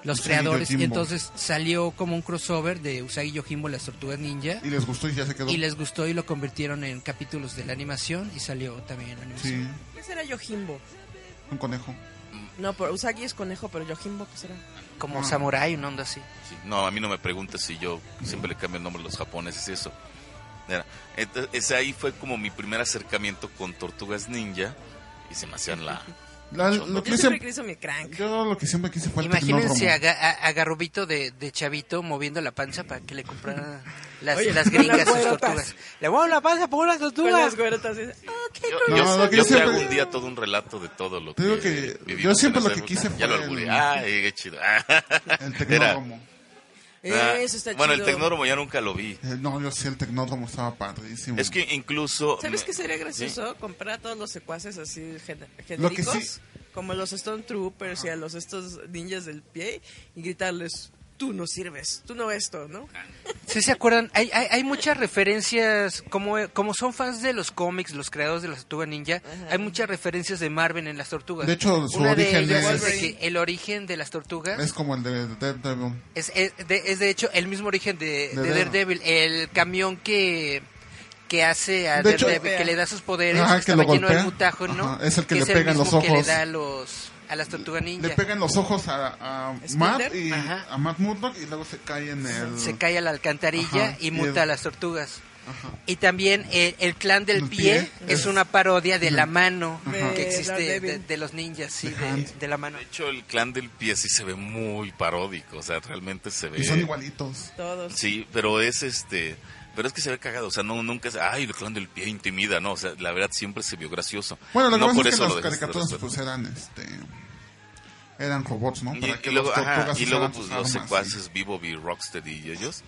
los Usagi creadores. Y entonces salió como un crossover de Usagi Yojimbo y las Tortugas Ninja. Y les gustó y ya se quedó. Y les gustó y lo convirtieron en capítulos de la animación y salió también en la animación. Sí. ¿Qué será Yojimbo? Un conejo. No, pero Usagi es conejo, pero Yojimbo, ¿qué será? Como Ah. samurái, una onda así. Sí, No, a mí no me preguntes si yo siempre le cambio el nombre a los japoneses y eso. Mira, ent- ese ahí fue como mi primer acercamiento con Tortugas Ninja y se me hacían la... <laughs> La- Yo lo que Yo hice- siempre quise mi crank. yo lo que siempre quise fue el Imagínense a, a, a Garrobito de, de chavito moviendo la panza para que le comprara las, Oye, las <laughs> gringas las sus tortugas. Le muevo la panza por unas Con tortugas. las güerotas. así, Ok, Yo, No, yo- yo yo te hago siempre- un día todo un relato de todo lo que, que yo siempre lo que quise Ya lo fue alburé. el- Ay, qué chido. <laughs> El tecnódromo. Ah, Eso está bueno, el tecnódromo ya nunca lo vi. Eh, no, yo sí, el tecnódromo estaba padrísimo. Es que incluso... ¿Sabes qué sería gracioso? Comprar a todos los secuaces así gen- Lo que genéricos, sí- como los Stone Troopers y a los estos ninjas del pie, y gritarles, tú no sirves, tú no esto, ¿no? ¿Sí se acuerdan? Hay, hay, hay muchas referencias, como, como son fans de los cómics, los creadores de las Tortugas Ninja, hay muchas referencias de Marvel en las tortugas. De hecho, su Una de origen ellas es- es de que el origen de las tortugas Es como el de Daredevil. es, es, de, es de hecho el mismo origen de, De de Daredevil, el camión que que hace a De hecho- Daredevil, que le da sus poderes, Ajá, que estaba lo lleno de mutágeno, Ajá, es el que le el pega en los mismo que le ojos. da a los a las tortugas ninja. Le pegan los ojos a, a. Matt y Ajá. a Matt Murdock y luego se cae en el... se cae a la alcantarilla Ajá, y y muta el- a las tortugas. Ajá. Y también el clan del El pie, pie es es- una parodia de la mano Ajá. que existe de, de los ninjas, sí, The de, Hand. de la mano. De hecho, el clan del pie sí se ve muy paródico, o sea, realmente se ve... Y son igualitos. Todos. Sí, pero es este... Pero es que se ve cagado, o sea, no, nunca es, ay, el clan del pie intimida, no, o sea, la verdad siempre se vio gracioso. Bueno, lo no por es que las caricaturas pues eran este eran robots, ¿no? Y, Para y que luego, ajá, y luego pues, los secuaces Vivo y Rocksteady y ellos,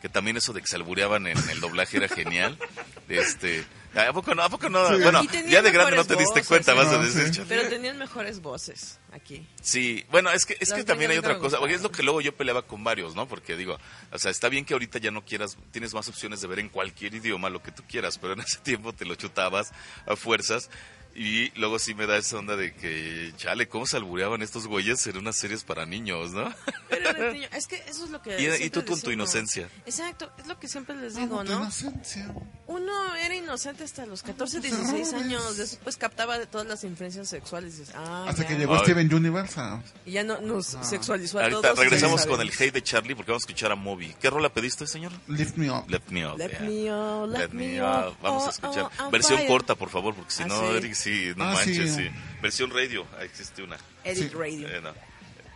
que también eso de que se albureaban en el doblaje era genial. <laughs> Este, ¿a poco no? ¿A poco no? Sí. Bueno, ya de grande no te diste voces, cuenta, vas a decir, sí. Pero tenían mejores voces aquí. Sí, bueno, es que, es que también hay otra me cosa, porque es lo que luego yo peleaba con varios, ¿no? Porque digo, o sea, está bien que ahorita ya no quieras, tienes más opciones de ver en cualquier idioma lo que tú quieras, pero en ese tiempo te lo chutabas a fuerzas. Y luego sí me da esa onda de que, chale, ¿cómo se albureaban estos güeyes en unas series para niños, no? Pero era <laughs> niño. es que eso es lo que. Y- y siempre tú con tu inocencia. Exacto, es lo que siempre les digo, ¿no? inocencia. Uno era inocente hasta los 14, tus 16 errores. años. Después captaba de todas las influencias sexuales. Dices, ah, Hasta ya. que llegó Ay. Steven Universe a- Y ya no, nos sexualizó a Ahorita todos. regresamos con el hate de Charlie porque vamos a escuchar a Moby. ¿Qué rola pediste, señor? Lift Me Up. Let me up. Let yeah. me up, let, me up. Vamos Oh, a escuchar. oh, I'm Versión fire. corta, por favor, porque si Ah, no, sí. Eric, sí, no Ah, manches, sí. sí. Versión radio, ahí existe una. Edit Sí. Radio. Eh, no.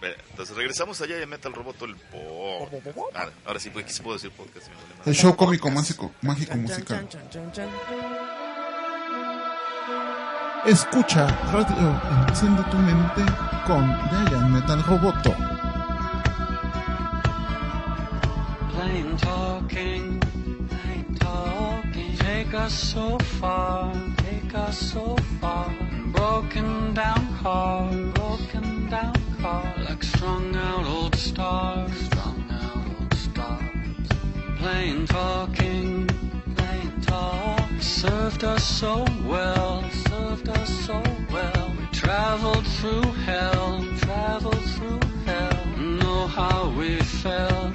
Eh, Entonces regresamos allá y Metal Roboto el po. Ahora, ahora sí, pues, aquí sí puedo decir podcast. El show cómico mágico, mágico Chan, musical. chan, chan, chan, chan. Escucha Radio Enciende tu mente con Giant Metal Roboto. Plain talking, plain talking. Take us so far, take us so far. Broken down car, broken down car. Like strung out old stars, strung out old stars. Plain talking, plain talk. Served us so well, served us so well. We traveled through hell, traveled through hell. Know how we felt,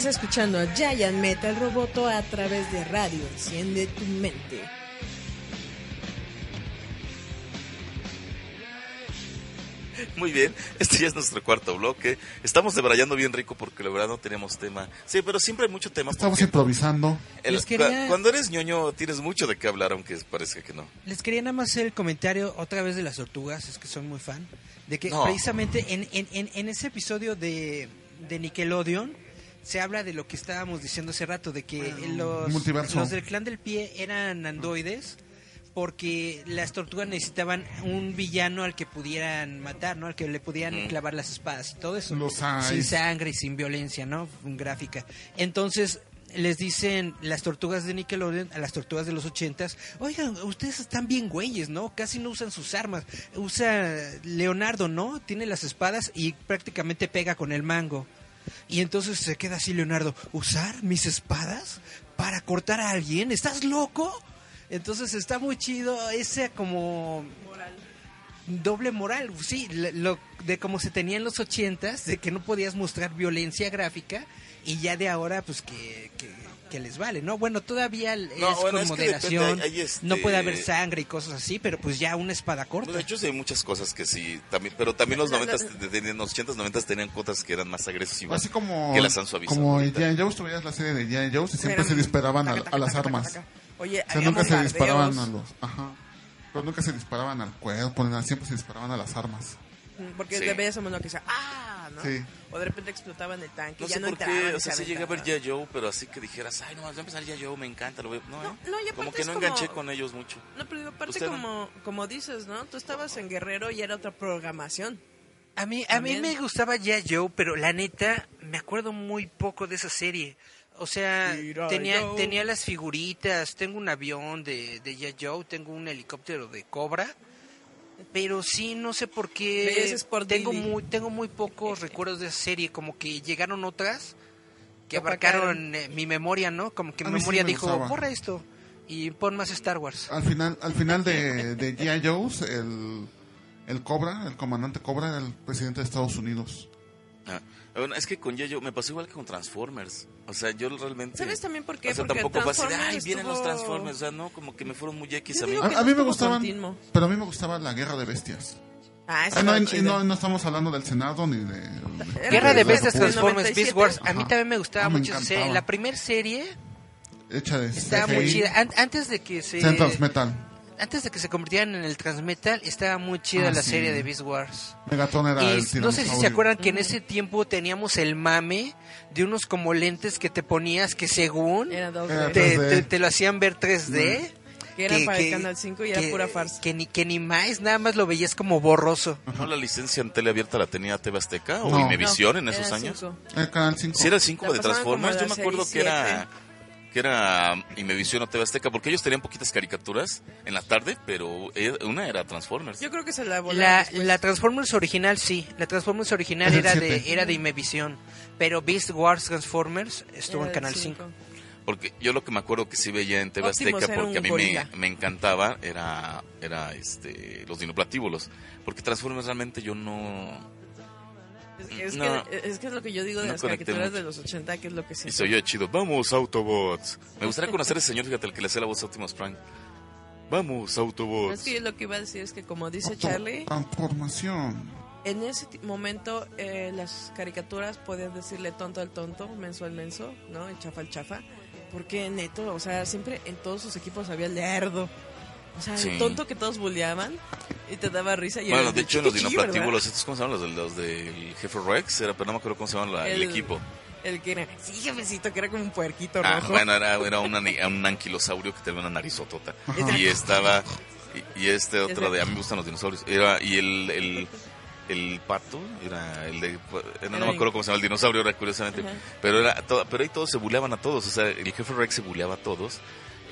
Estás escuchando a Giant Metal Roboto a través de radio. Enciende tu mente. Muy bien, este ya es nuestro cuarto bloque. Estamos debrayando bien rico porque la verdad no tenemos tema. Sí, pero siempre hay mucho tema. Estamos improvisando. el- Les quería- cua- Cuando eres ñoño tienes mucho de qué hablar, aunque parezca que no. Les quería nada más hacer el comentario otra vez de las tortugas, es que soy muy fan, de que No. precisamente en, en, en, en ese episodio de, de Nickelodeon se habla de lo que estábamos diciendo hace rato, de que los, los del clan del pie eran androides porque las tortugas necesitaban un villano al que pudieran matar, ¿no? Al que le pudieran clavar las espadas y todo eso. Los sin sangre y sin violencia, ¿no? Gráfica. Entonces les dicen las tortugas de Nickelodeon a las tortugas de los ochentas, oigan, ustedes están bien güeyes, ¿no? Casi no usan sus armas. Usa Leonardo, ¿no? Tiene las espadas y prácticamente pega con el mango. Y entonces se queda así Leonardo, ¿usar mis espadas para cortar a alguien? ¿Estás loco? Entonces está muy chido ese como doble moral, sí, lo, de como se tenía en los ochentas, de que no podías mostrar violencia gráfica y ya de ahora pues que, que, que les vale, ¿no? Bueno, todavía es No, bueno, con es moderación, depende, hay- hay este- no puede haber sangre y cosas así, pero pues ya una espada corta. Bueno, de hecho, sí hay muchas cosas que sí, también, pero también los 90, en los 80s, 90 tenían cosas que eran más agresivas. Así como, que las han suavizado. como en. G.I. Joe, tú veías la serie de G.I. Joe y siempre se disparaban a, taca, taca, a las armas. taca, taca. Oye, O sea, nunca se disparaban a los... Ajá. Pero nunca se disparaban al cuerpo, siempre se disparaban a las armas. mm, Porque Sí. veías a uno que decía, ¡ah! ¿No? Sí. O de repente explotaban el tanque No ya sé no por qué, o sea, se sí llegué a ver ya Joe, pero así que dijeras, ay, no, va a empezar ya Joe, me encanta, lo veo. No, No, ¿eh? no, y como que no como- enganché con ellos mucho. No, pero digo, aparte como, como dices, ¿no? Tú estabas en Guerrero y era otra programación. A mí, a mí me gustaba ya Joe, pero la neta, me acuerdo muy poco de esa serie. O sea, Mira, tenía, tenía las figuritas, tengo un avión de, de ya Joe, tengo un helicóptero de Cobra, pero sí, no sé por qué. Tengo muy, tengo muy pocos recuerdos de esa serie, como que llegaron otras que abarcaron eh, mi memoria, ¿no? Como que mi sí memoria me dijo, gustaba. borra esto y pon más Star Wars. Al final, al final de, de G.I. Joe, el, el Cobra, el comandante Cobra, era el presidente de Estados Unidos. Ah, bueno, es que con Yayo me pasó igual que con Transformers. O sea, yo realmente. ¿Sabes también por qué? O sea, Porque tampoco fue así de, Transformers ay, vienen los Transformers. O sea, no, como que me fueron muy X a mí. A, a me gustaban, continuo. pero a mí me gustaba la Guerra de Bestias. Ah, eso Ah, no, y- no, no estamos hablando del Senado ni de... Guerra de de Bestias. Transformers, 97. Beast Wars. A mí Ajá. también me gustaba Ah, me mucho serie. La primera serie Hecha de estaba CGI, muy chida. An- antes de que se... Centros Metal. Antes de que se convirtieran en el Transmetal, estaba muy chida Ah, la sí. serie de Beast Wars. Megatron era Y el no sé si se acuerdan que en ese tiempo teníamos el mame de unos como lentes que te ponías que según Era Era te, 3D. te- te lo hacían ver 3D. Que era para el Canal 5 y era que- pura farsa. Que ni, que ni más, nada más lo veías como borroso. ¿No la licencia en tele abierta la tenía TV Azteca o No. Imevisión en No, esos era años? cinco. El Canal 5. Si era el 5 La de Transformers, yo me acuerdo que era que era Imevisión o TV Azteca, porque ellos tenían poquitas caricaturas en la tarde, pero una era Transformers. Yo creo que se la La, la Transformers original sí, la Transformers original era de era de Imevisión, pero Beast Wars Transformers estuvo Era en Canal cinco. 5. Porque yo lo que me acuerdo que sí veía en TV Optimus Azteca, porque a mí me, me encantaba, era, era este, los dinoplatíbulos. Porque Transformers realmente yo no... Es, es No. que, es que es lo que yo digo de No las caricaturas mucho. de los 80, que es lo que Y sí. se oye chido. Vamos, Autobots. Me gustaría conocer a ese señor, fíjate, el que le hacía la voz a Optimus Prime. Vamos, Es Autobots. que yo lo que iba a decir es que, como dice Auto- Charlie, Transformación. en ese momento eh, las caricaturas podías decirle tonto al tonto, menso al menso, ¿no? El chafa al chafa. Porque neto, o sea, siempre en todos sus equipos había el lerdo. O sea, Sí. el tonto que todos bulleaban y te daba risa. Y Bueno, era de hecho, en los dinoplatíbulos, ¿estos cómo se llaman? Los, del- los del jefe Rex, era, pero no me acuerdo cómo se llama la- el, El- equipo. El que era, sí, jefecito, que era como un puerquito Ah, rojo. bueno, era, era un, anquilosaurio que tenía una narizotota. Y estaba Y, y este otro de a mí me gustan los dinosaurios. Era, y el, el, el pato, era el de. No, me acuerdo cómo se llama el dinosaurio ahora, curiosamente. Ajá. Pero, era todo, pero ahí todos se buleaban a todos. O sea, el jefe Rex se buleaba a todos.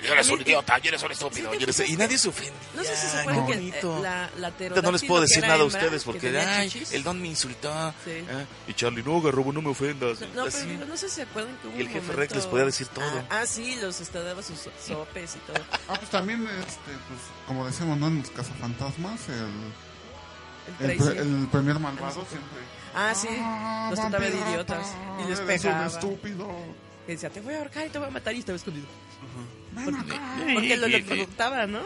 Y eres un idiota, y eres un estúpido. y, eres- y nadie se ofendía. No sé si se acuerdan que bonito. eh, la, la no les puedo decir nada a ustedes que porque, ay, el don me insultó. Sí. Ah, Y Charlie, no, Garrobo, no me ofendas. No, pero digo, no sé si se acuerdan que hubo Y el un jefe momento- Rex les podía decir todo. Ah, ah, sí, los este, daba sus so- sopes y todo. Ah, pues también, este, pues, como decimos, ¿no? En los cazafantasmas, el, El el, el premier malvado siempre... Ah, sí, "Ah, los trataba de idiotas y les eres un pegaba. estúpido. Que decía, te voy a ahorcar y te voy a matar y estaba escondido. Ven acá. Porque lo electrocutaba, ¿no?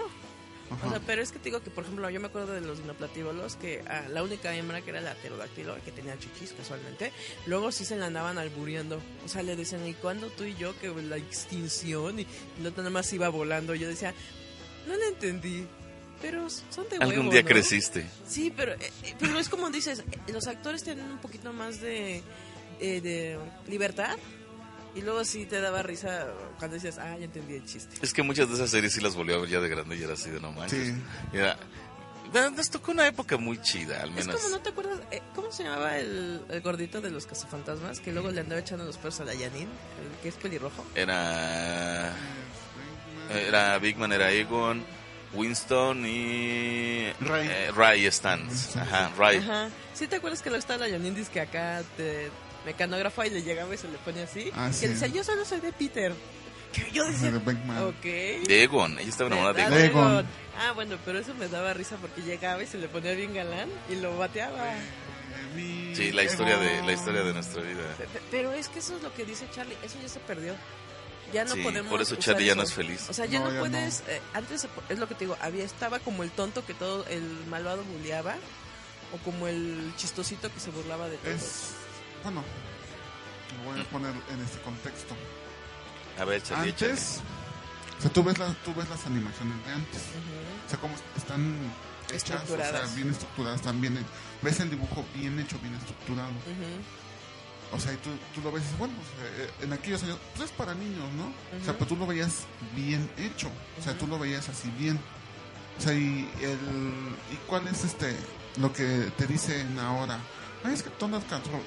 O sea, pero es que te digo que, por ejemplo, yo me acuerdo de los dinoplatívolos, que ah, la única hembra que era la pterodáctilo, que tenía chichis casualmente, luego sí se la andaban albureando. O sea, le decían, ¿y cuándo tú y yo? Que la extinción, y la otra nada más iba volando. Yo decía, no le entendí, pero son de Algún huevo, día ¿no? creciste. Sí, pero, eh, eh, pero es como dices, los actores tienen un poquito más de, eh, de libertad. Y luego sí te daba risa cuando decías, ah, ya entendí el chiste. Es que muchas de esas series sí las volví a ver ya de grande y era así de no manches. Sí. Y era- nos tocó una época muy chida, al Es menos. como, ¿no te acuerdas? eh, ¿Cómo se llamaba el, el gordito de los cazafantasmas? Que luego le andaba echando los perros a la Janine, el que es pelirrojo. Era. Era Big Man, era Egon, Winston y. Ray. eh, Ray Stans. Ajá, Ray. Ajá. ¿Sí te acuerdas que luego estaba la Janine? Dice que acá te mecanógrafa y le llegaba y se le ponía así. Ah, que sí. decía, yo solo soy de Peter. <laughs> Que yo decía, De ok. De Egon, ella estaba enamorada de Ah, Egon. de Egon. Egon. Ah, bueno, pero eso me daba risa porque llegaba y se le ponía bien galán y lo bateaba. Sí, la historia de la historia de nuestra vida. Pe- pe- Pero es que eso es lo que dice Charlie, eso ya se perdió. Ya no Sí, podemos. por eso Charlie ya no es feliz. O sea, ya No, no, ya puedes. eh, antes es lo que te digo, había estaba como el tonto que todo el malvado bulleaba o como el chistosito que se burlaba de todo. Es, bueno, lo voy a poner en este contexto. A ver, échale. Antes, o sea, tú ves, las, tú ves las animaciones de antes. O sea, cómo están hechas, o sea, bien estructuradas, están bien Ves el dibujo bien hecho, bien estructurado. O sea, y tú, tú lo ves bueno, pues, eh, en aquellos años, pues es para niños, ¿no? O sea, pero tú lo veías bien hecho. O sea, tú lo veías así bien. O sea, y, el, ¿y cuál es este lo que te dicen ahora? Ay, es que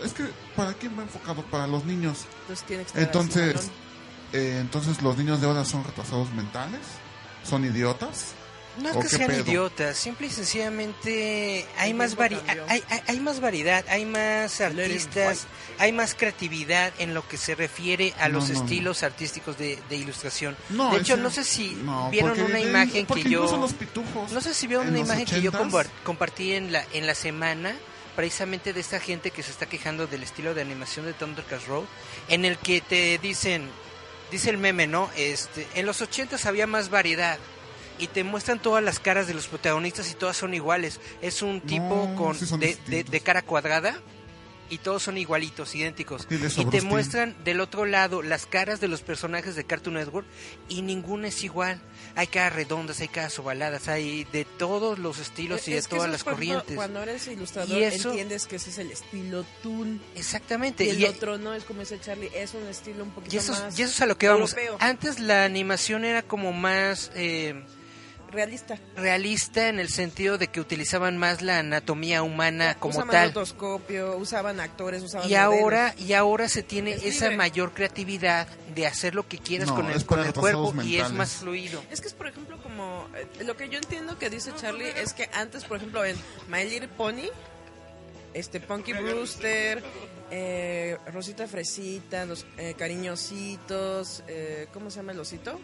es que ¿para quién va enfocado? Para los niños. Entonces tiene que estar así, Entonces, eh, entonces los niños de ahora son retrasados mentales, son idiotas. No es ¿O que sean pedo? idiotas, simple y sencillamente hay más vari hay, hay- hay más variedad, hay más artistas, hay más creatividad en lo que se refiere a los no, no. estilos artísticos de, de ilustración. No, de hecho, ese- no sé si no, vieron porque una de- imagen porque que yo incluso los pitufos no sé si vieron una imagen que yo 80s, compar- compartí en la en la semana precisamente de esta gente que se está quejando del estilo de animación de Thundercats Road en el que te dicen dice el meme, ¿no? Este, en los 80 había más variedad y te muestran todas las caras de los protagonistas y todas son iguales. Es un tipo No, con sí de, de- distintos. de cara cuadrada y todos son igualitos, idénticos. Y sobró te muestran del otro lado las caras de los personajes de Cartoon Network y ninguna es igual. Hay caras redondas, hay caras ovaladas, hay de todos los estilos y de Es todas las ejemplo, corrientes. Cuando eres ilustrador, Y eso- entiendes que ese es el estilo Toon. Exactamente. Y el y- otro no es como ese Charlie, es un estilo un poquito y eso, más y eso es a lo que vamos. europeo, Antes la animación era como más eh, realista. realista en el sentido de que utilizaban más la anatomía humana como usaban tal. rotoscopio, usaban actores, usaban Y ahora, y ahora se tiene Es esa libre. mayor creatividad de hacer lo que quieras No, con el, con el cuerpo y es más fluido. Es que es, por ejemplo, como... eh, lo que yo entiendo que dice Charlie es que antes, por ejemplo, en My Little Pony, este Punky Brewster, eh, Rosita Fresita, los eh, cariñositos, eh, ¿cómo se llama el osito?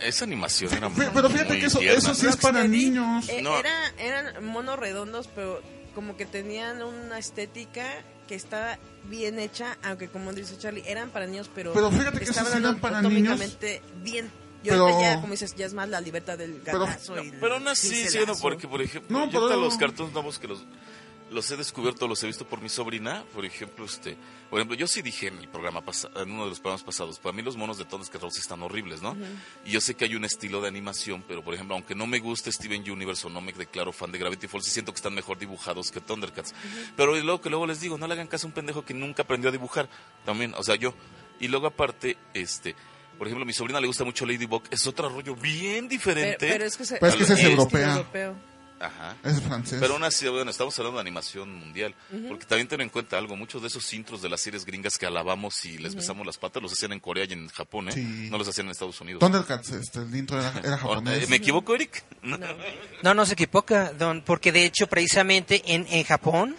Esa animación era muy, Pero, pero fíjate muy que eso, eso sí es para niños. eh, No. era, eran monos redondos, pero como que tenían una estética que estaba bien hecha, aunque como dice Charlie, eran para niños, pero, Pero fíjate que estaban sí eran para anatómicamente bien. Y Pero- ya, como dices, ya es más la libertad del Pero- gatazo y el Pero aún así, sí, cincelazo. no, porque por ejemplo, No, yo pero- los cartoons nuevos que los, los he descubierto, los he visto por mi sobrina, por ejemplo, este, por ejemplo, yo sí dije en el programa pasado, en uno de los programas pasados, para mí los monos de Thundercats sí están horribles, ¿no? Y yo sé que hay un estilo de animación, pero por ejemplo, aunque no me guste Steven Universe o no me declaro fan de Gravity Falls, sí siento que están mejor dibujados que Thundercats. Pero y luego que luego les digo, no le hagan caso a un pendejo que nunca aprendió a dibujar, también, o sea, yo. Y luego aparte, este, Por ejemplo, a mi sobrina le gusta mucho Ladybug. Es otro rollo bien diferente. pero es que, se- es que esa es estilo europea. europeo. Ajá. Es francés. Pero aún así, bueno, estamos hablando de animación mundial. Porque también ten en cuenta algo, muchos de esos intros de las series gringas que alabamos y les besamos las patas los hacían en Corea y en Japón, ¿eh? Sí. No los hacían en Estados Unidos. Thundercats, este, el intro era, era <laughs> O- japonés. eh, ¿Me equivoco, Eric? <laughs> No. No, no se equivoca, don, porque de hecho precisamente en, en Japón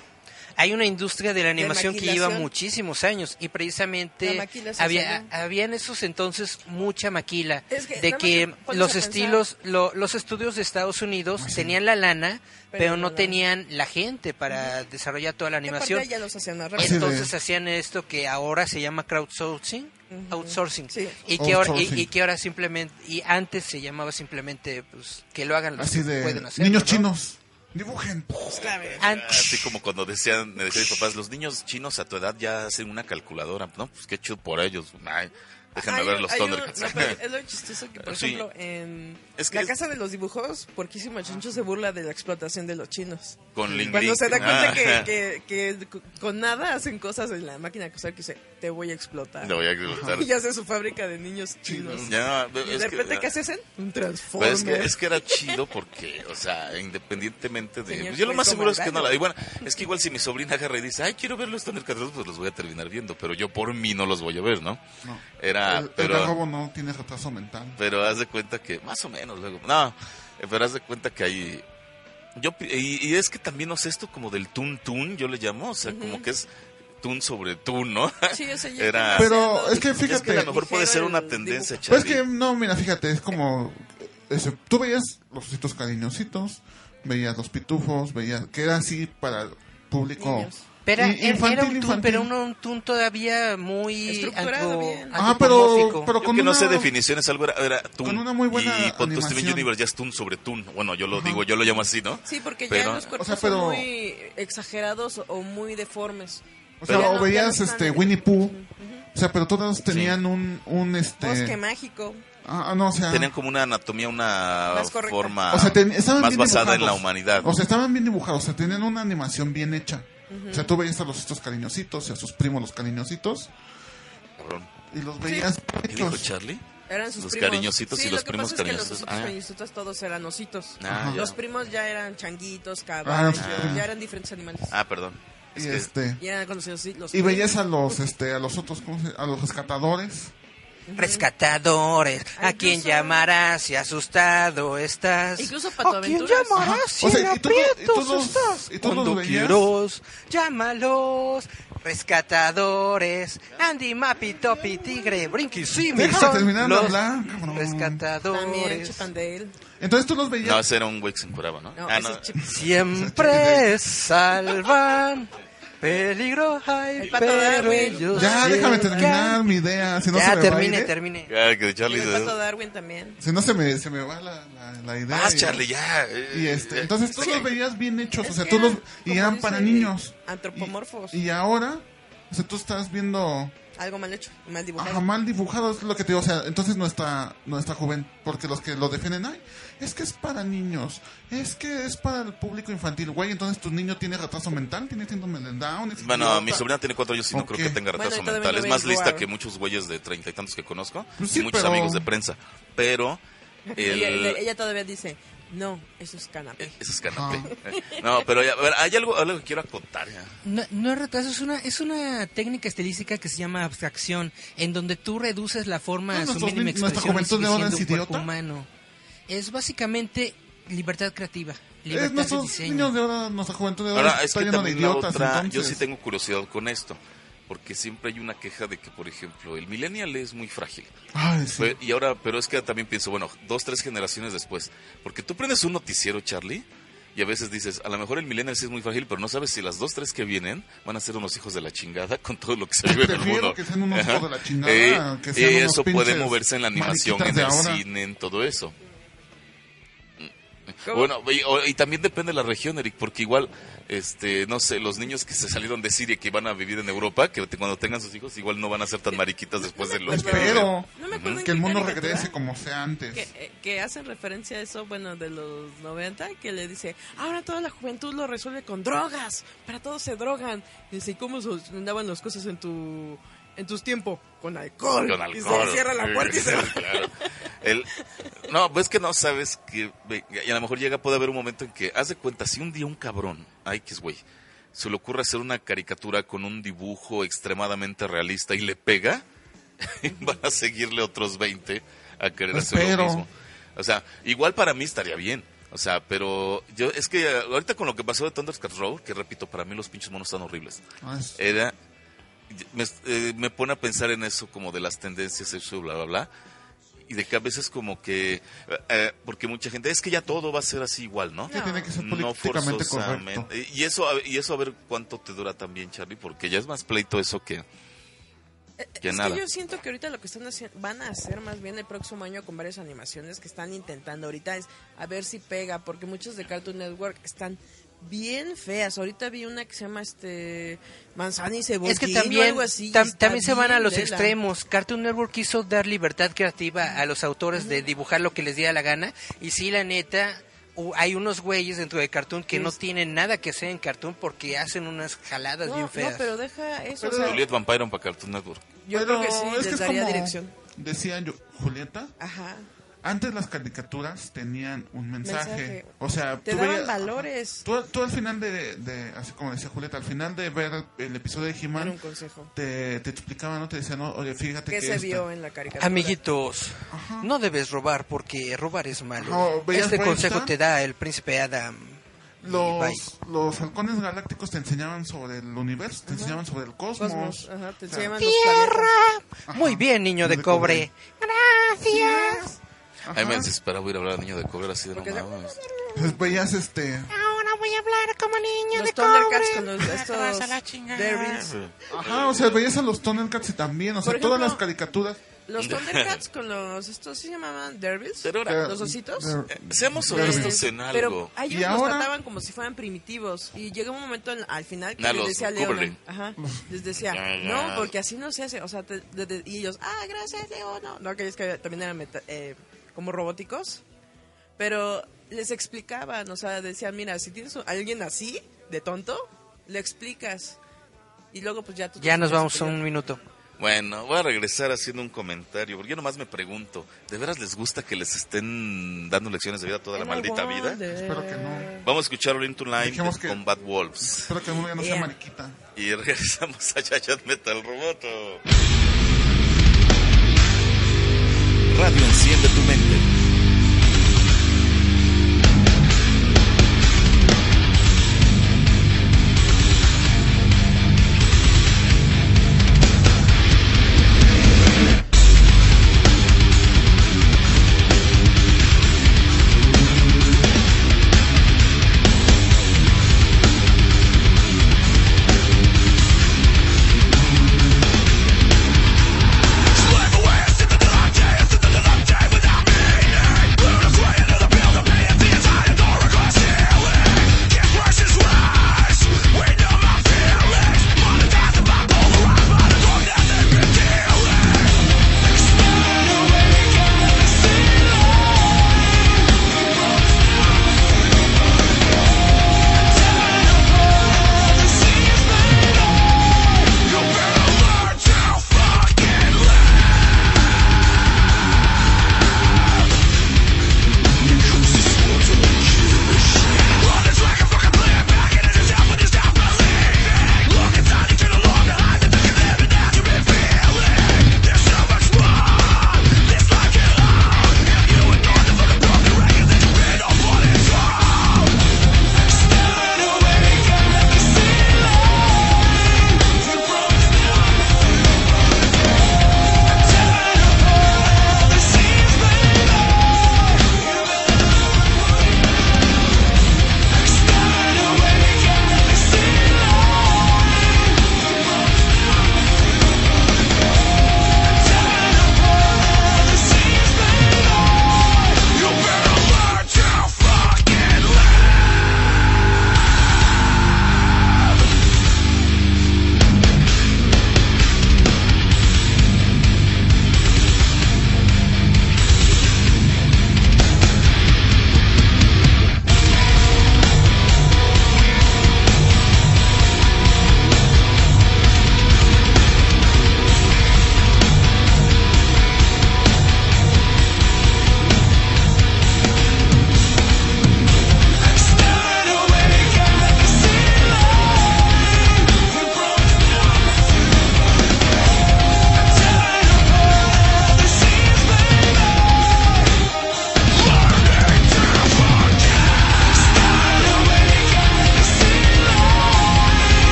hay una industria de la animación que lleva muchísimos años y precisamente había, había en esos entonces mucha maquila Es que de que los estilos, lo- los estudios de Estados Unidos tenían la lana, pero, Pero no no. tenían la gente para desarrollar toda la animación. ya los hacían Entonces hacían esto que ahora se llama crowdsourcing, outsourcing, Sí. y que ahora y, que ahora simplemente y antes se llamaba simplemente pues que lo hagan los Así que de pueden hacer. niños chinos. Dibujen. Así como cuando decían, me decían mis papás, los niños chinos a tu edad ya hacen una calculadora. No, pues qué chido por ellos. Ay, déjenme Hay ver los hay un- Thundercats. no, es lo <laughs> chistoso que, por Sí. ejemplo, en Es que la es- casa de los dibujos, Porquísimo Chincho se burla de la explotación de los chinos. Con Ling Cuando Ling. se da cuenta Ah. que, <laughs> que, que con nada hacen cosas en la máquina de coser que dice, te voy a explotar. Le voy a gustar. <laughs> Y hace su fábrica de niños chinos. Ya, Y es de que- repente, ¿qué se hacen? Un Pues transformer. es, que, es que era chido porque, o sea, independientemente de... Señor yo lo más seguro es que no la... Y bueno, es que igual si mi sobrina agarra y dice, ay, quiero ver los Thundercats, pues los voy a terminar viendo, pero yo por mí no los voy a ver, ¿no? No. Era, el, el pero... garrobo no tiene retraso mental. Pero haz de cuenta que, más o menos, luego. No, eh, pero haz de cuenta que hay. Yo, y, y es que también, no sé, esto como del tun tun, yo le llamo, o sea, como que es tun sobre tun, ¿no? Sí, o sea, ya Era. Pero es que es que a fíjate. lo mejor puede ser una el tendencia. Pues Charlie. que, no, mira, fíjate, es como... ese, tú veías los ositos cariñositos, veías los pitufos, veías... Que era así para el público... Niños. Pero i- era, era un tun, infantil. pero un, un tun todavía muy Estructurado antro- bien. Ah, pero, pero Yo con que no una- sé definiciones, algo era, era tun. con una muy buena Y con tu Steven. Universe ya es tun sobre tun. Bueno, yo lo digo, yo lo llamo así, ¿no? Sí, porque Pero- ya los cuerpos o sea, pero- son muy exagerados o muy deformes. O sea, no- o veías no este Winnie Pooh. O sea, pero todos tenían un, un este... Bosque mágico. Ah, no, o sea... Tenían como una anatomía, una forma O sea, ten- más basada en dibujados. la humanidad. O sea, estaban bien dibujados, o sea, tenían una animación bien hecha. O sea, tú veías a los estos cariñositos y a sus primos los cariñositos Cabrón. y los veías ¿Qué dijo. Charlie? Eran sus Los primos. cariñositos y Sí, los lo que primos pasa es que cariñositos. los Ah. cariñositos todos eran ositos. Ah, ya. Los primos ya eran changuitos, Ah, caballos, sí. ya eran diferentes animales. Ah, perdón. Y Es que- este Y eran conocidos los y veías a los este a los otros ¿cómo se- a los rescatadores. Rescatadores, ¿a quién llamarás si asustado estás? Incluso Pato ¿A quién Aventuras. llamarás si O sea, en y tú, y aprietos tú estás? y tú Cuando veías. quieras, llámalos. Rescatadores, Andy, Mapi, Topi, Tigre, Brinky, Simi, Déjame son terminar de los hablar, cabrón. También rescatadores. Entonces tú los veías No, ese era un güey que se encueraba, ¿no? No, ah, ese no. Chip. Siempre salvan, peligro hay, pero Darwin. ellos Ya, déjame terminar mi idea, si no se ya, me termine, va ¿eh? termine. Ya, que Charlie se- Darwin también. Si no se me se me va la, la, la idea. Ah, y- Charlie, ya. Y este, eh, entonces tú sí. los veías bien hechos, Es o sea, tú los y eran dice, para niños. Antropomorfos. Y, y ahora, o sea, tú estás viendo Algo mal hecho, mal dibujado. Ajá, mal dibujado es lo que te digo, o sea, entonces nuestra nuestra joven, porque los que lo defienden, ay, es que es para niños, es que es para el público infantil, güey, entonces tu niño tiene retraso mental, tiene síndrome de Down, es Bueno, mi sobrina tiene cuatro años y no creo que tenga retraso y mental. no Es más lista que muchos güeyes de treinta y tantos que conozco Pues y sí, muchos pero- amigos de prensa. Pero <laughs> el... Ella, ella todavía dice, no, eso es canapé. Ese es canapé. Eh, No, pero ya, a ver, hay algo, algo que quiero acotar. ya. No, no es retraso, es una, es una técnica estilística que se llama abstracción, en donde tú reduces la forma Ah, a su mínima ni- nuestra expresión sigue de ahora siendo es un cuerpo idiota. humano. Es básicamente libertad creativa, Es de diseño. niños de ahora, nuestra juventud de ahora Ahora, es está que lleno de idiotas, otra, yo sí tengo curiosidad con esto. Porque siempre hay una queja de que, por ejemplo, el millennial es muy frágil. Ay, sí. Fue- Y ahora, pero es que también pienso, bueno, dos, tres generaciones después. Porque tú prendes un noticiero, Charlie, y a veces dices, a lo mejor el millennial sí es muy frágil, pero no sabes si las dos, tres que vienen van a ser unos hijos de la chingada con todo lo que se vive en el mundo. que sean unos hijos de la chingada, Eh, que unos eso puede moverse en la animación, en el ahora. cine, en todo eso. ¿Cómo? Bueno, y, o- y también depende de la región, Eric, porque igual, este, no sé, los niños que se salieron de Siria y que van a vivir en Europa, que cuando tengan sus hijos, igual no van a ser tan mariquitas después de los No me acuerdo en que el mundo regrese como sea antes. Que, eh, que hacen referencia a eso, bueno, de los 90, que le dice, ahora toda la juventud lo resuelve con drogas, para todos se drogan. Y dice, ¿y cómo andaban las cosas en tu en tus tiempos, con alcohol. Con Y se cierra la puerta y se va. Claro. El- no, pues que no sabes que. Y a lo mejor llega, puede haber un momento en que, haz de cuenta, si un día un cabrón, ay, que es güey, se le ocurre hacer una caricatura con un dibujo extremadamente realista y le pega, <laughs> van a seguirle otros 20 a querer hacer Espero. lo mismo. O sea, igual para mí estaría bien. O sea, pero yo, es que ahorita con lo que pasó de Thundercats Road, que repito, para mí los pinches monos están horribles Ah, era me, eh, me pone a pensar en eso como de las tendencias eso bla bla bla. Y de que a veces como que eh, porque mucha gente es que ya todo va a ser así igual no que tiene que ser no políticamente forzosamente. correcto. y eso a- y eso a ver cuánto te dura también Charlie porque ya es más pleito eso que que es nada. que yo siento que ahorita lo que están haciendo, van a hacer más bien el próximo año con varias animaciones que están intentando ahorita es a ver si pega, porque muchas de Cartoon Network están bien feas. Ahorita vi una que se llama este Manzana y Cebollín Es que o también, algo así. tam- también se van a los lela. extremos. Cartoon Network quiso dar libertad creativa a los autores de dibujar lo que les diera la gana. Y sí, la neta, hay unos güeyes dentro de Cartoon que no tienen nada que hacer en Cartoon porque hacen unas jaladas No, bien no, feas. pero deja eso. Pero- o sea, Juliet Vampire para Cartoon Network yo Pero creo que sí, es les es daría como dirección. Decía yo, Julieta, Ajá. Antes las caricaturas tenían un mensaje. Mensaje. O sea, Te tú daban veías- valores. Tú, tú al final de, de- así como decía Julieta, al final de ver el episodio de He-Man, te, te explicaban, ¿no? Te decían, no, oye, fíjate ¿Qué que se esta- vio en la caricatura? Amiguitos, no debes robar porque robar es malo. Ajá, ¿veías este Brave consejo Star? te da el príncipe Adam. Los, los halcones galácticos te enseñaban sobre el universo, te enseñaban sobre el cosmos. Cosmos. Ajá, te O sea, enseñaban los planetas. Muy bien, niño de de cobre. Gracias. A mí me desesperaba ir a hablar al niño de cobre así de no Porque se- mames. Pues veías este... Ahora voy a hablar como niño Los de cobre. con los, estos chingada. Devils. Ajá, o sea, veías a los Thundercats y también, o sea, Por todas ejemplo, las caricaturas. Los Thundercats con los, estos se llamaban Devils, Pero ahora- los ositos. Eh, seamos honestos en algo Pero a ellos Y los ahora- trataban como si fueran primitivos. Y llega un momento en- al final que Ah, les los decía. Leonan. Ajá. Les decía, <laughs> no, porque así no se hace. O sea, te- de- de- y ellos, ah, gracias, Leo. No, no aquellos que también eran meta- eh, como robóticos. Pero les explicaban, o sea, decían, mira, si tienes a alguien así, de tonto, le explicas. Y luego, pues ya tú. Ya nos vamos a un minuto. Bueno, voy a regresar haciendo un comentario, porque yo nomás me pregunto, ¿de veras les gusta que les estén dando lecciones de vida toda la maldita vida? Espero que no. Vamos a escuchar Line Dijimos de que- Combat Wolves. Espero que uno ya no sea mariquita. Y <laughs> regresamos a Yayat Metal Roboto. Radio Enciende tu mente.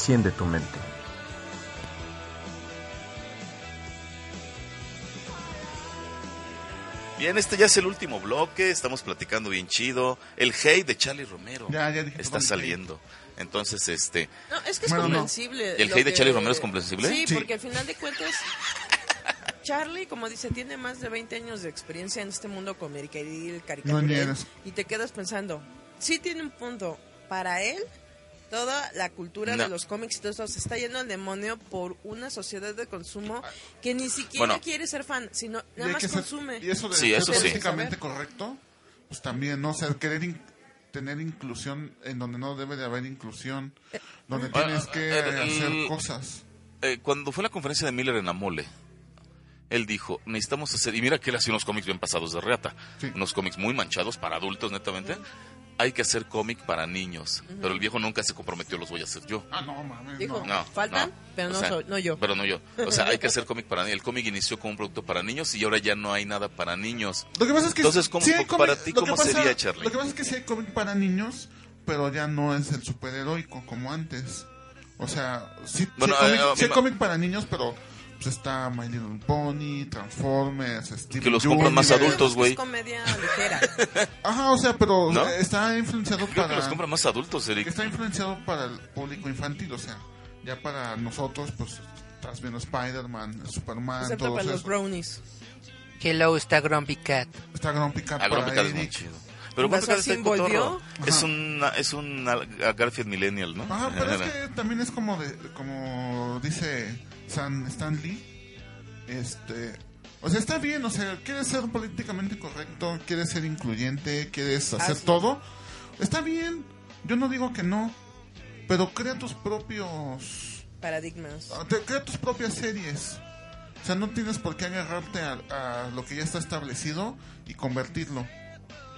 Enciende tu mente. Bien, este ya es el último bloque, estamos platicando bien chido. El hate de Charlie Romero Ya, ya dije está saliendo. Entonces, este, No, es que es Bueno, no. comprensible. ¿El hate de Charlie Romero es comprensible? Sí, Sí. porque al final de cuentas, <laughs> Charlie, como dice, tiene más de 20 años de experiencia en este mundo comercial, caricatura. niegues. y te quedas pensando, sí tiene un punto. Para él, toda la cultura No. de los cómics y todo eso se está yendo al demonio por una sociedad de consumo que ni siquiera Bueno. quiere ser fan, sino nada más ser- consume. y eso de Sí, ser eso sí. políticamente correcto, pues también, ¿no? O sea, querer in- tener inclusión en donde no debe de haber inclusión, donde Ah, tienes que el- hacer el- cosas. eh, cuando fue la conferencia de Miller en Amole, él dijo, necesitamos hacer, y mira que él hacía unos cómics bien pasados de reata, Sí. unos cómics muy manchados para adultos, netamente. Hay que hacer cómic para niños, pero el viejo nunca se comprometió, los voy a hacer yo. Ah, no, mames, Dijo, no. Faltan, no. pero O no, sea, soy- no yo. Pero no yo. O sea, hay que hacer <laughs> cómic para niños. El cómic inició como un producto para niños y ahora ya no hay nada para niños. Lo que pasa es que Entonces, ¿cómo- sí para ti, cómo pasa- sería, Charlie? Lo que pasa es que sí hay cómic para niños, pero ya no es el superheroico como antes. O sea, sí, sí Bueno, hay eh, cómic, eh, sí hay mi- cómic para niños, pero pues está My Little Pony, Transformers, Steve Que los compran más adultos, güey. Es comedia ligera. <laughs> Ajá, o sea, pero ¿No? está influenciado Creo que para los compran más adultos, Eric. está influenciado para el público infantil, o sea, ya para nosotros pues estás viendo Spider-Man, Superman, Excepto todo para los brownies. Hello, está Grumpy Cat. Está Grumpy Cat Ah, para Grumpy Cat es muy chido. Pero ¿Vas Grumpy Cat? Es un, es un Garfield Millennial, ¿no? Ajá, pero es <laughs> que también es como de, como dice San Stan Lee, este, o sea, está bien, o sea, quieres ser políticamente correcto, quieres ser incluyente, quieres hacer todo, está bien, yo no digo que no, pero crea tus propios, Paradigmas. ah, crea tus propias series, o sea, no tienes por qué agarrarte a, a lo que ya está establecido y convertirlo.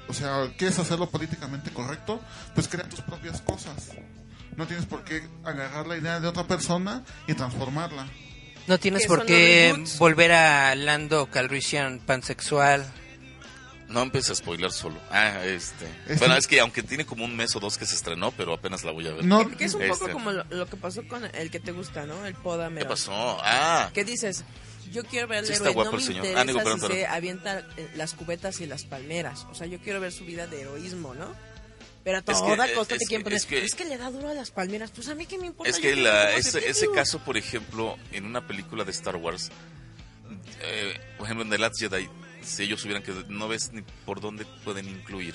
O sea, ¿quieres hacerlo políticamente correcto? Pues crea tus propias cosas. No tienes por qué agarrar la idea de otra persona y transformarla. No tienes ¿Qué por qué volver a Lando Calrissian pansexual. No empieces a spoiler solo. Ah, este. Este- Bueno, es que aunque tiene como un mes o dos que se estrenó, pero apenas la voy a ver. No, Que es un poco Este. como lo, lo que pasó con el que te gusta, ¿no? El Podamero. ¿Qué pasó? Ah, ¿Qué dices? Yo quiero ver al Sí está guapo no el me señor. interesa Ah, digo, perdón, si se avienta eh, las cubetas y las palmeras. O sea, yo quiero ver su vida de heroísmo, ¿no? Pero a Es que, toda eh, costa es te quieren que- poner. es que- Es que le da duro a las palmeras. Pues a mí qué me importa. es que la- ese, se ese caso, por ejemplo, en una película de Star Wars, eh, por ejemplo, en The Last Jedi, si ellos hubieran que no ves ni por dónde pueden incluir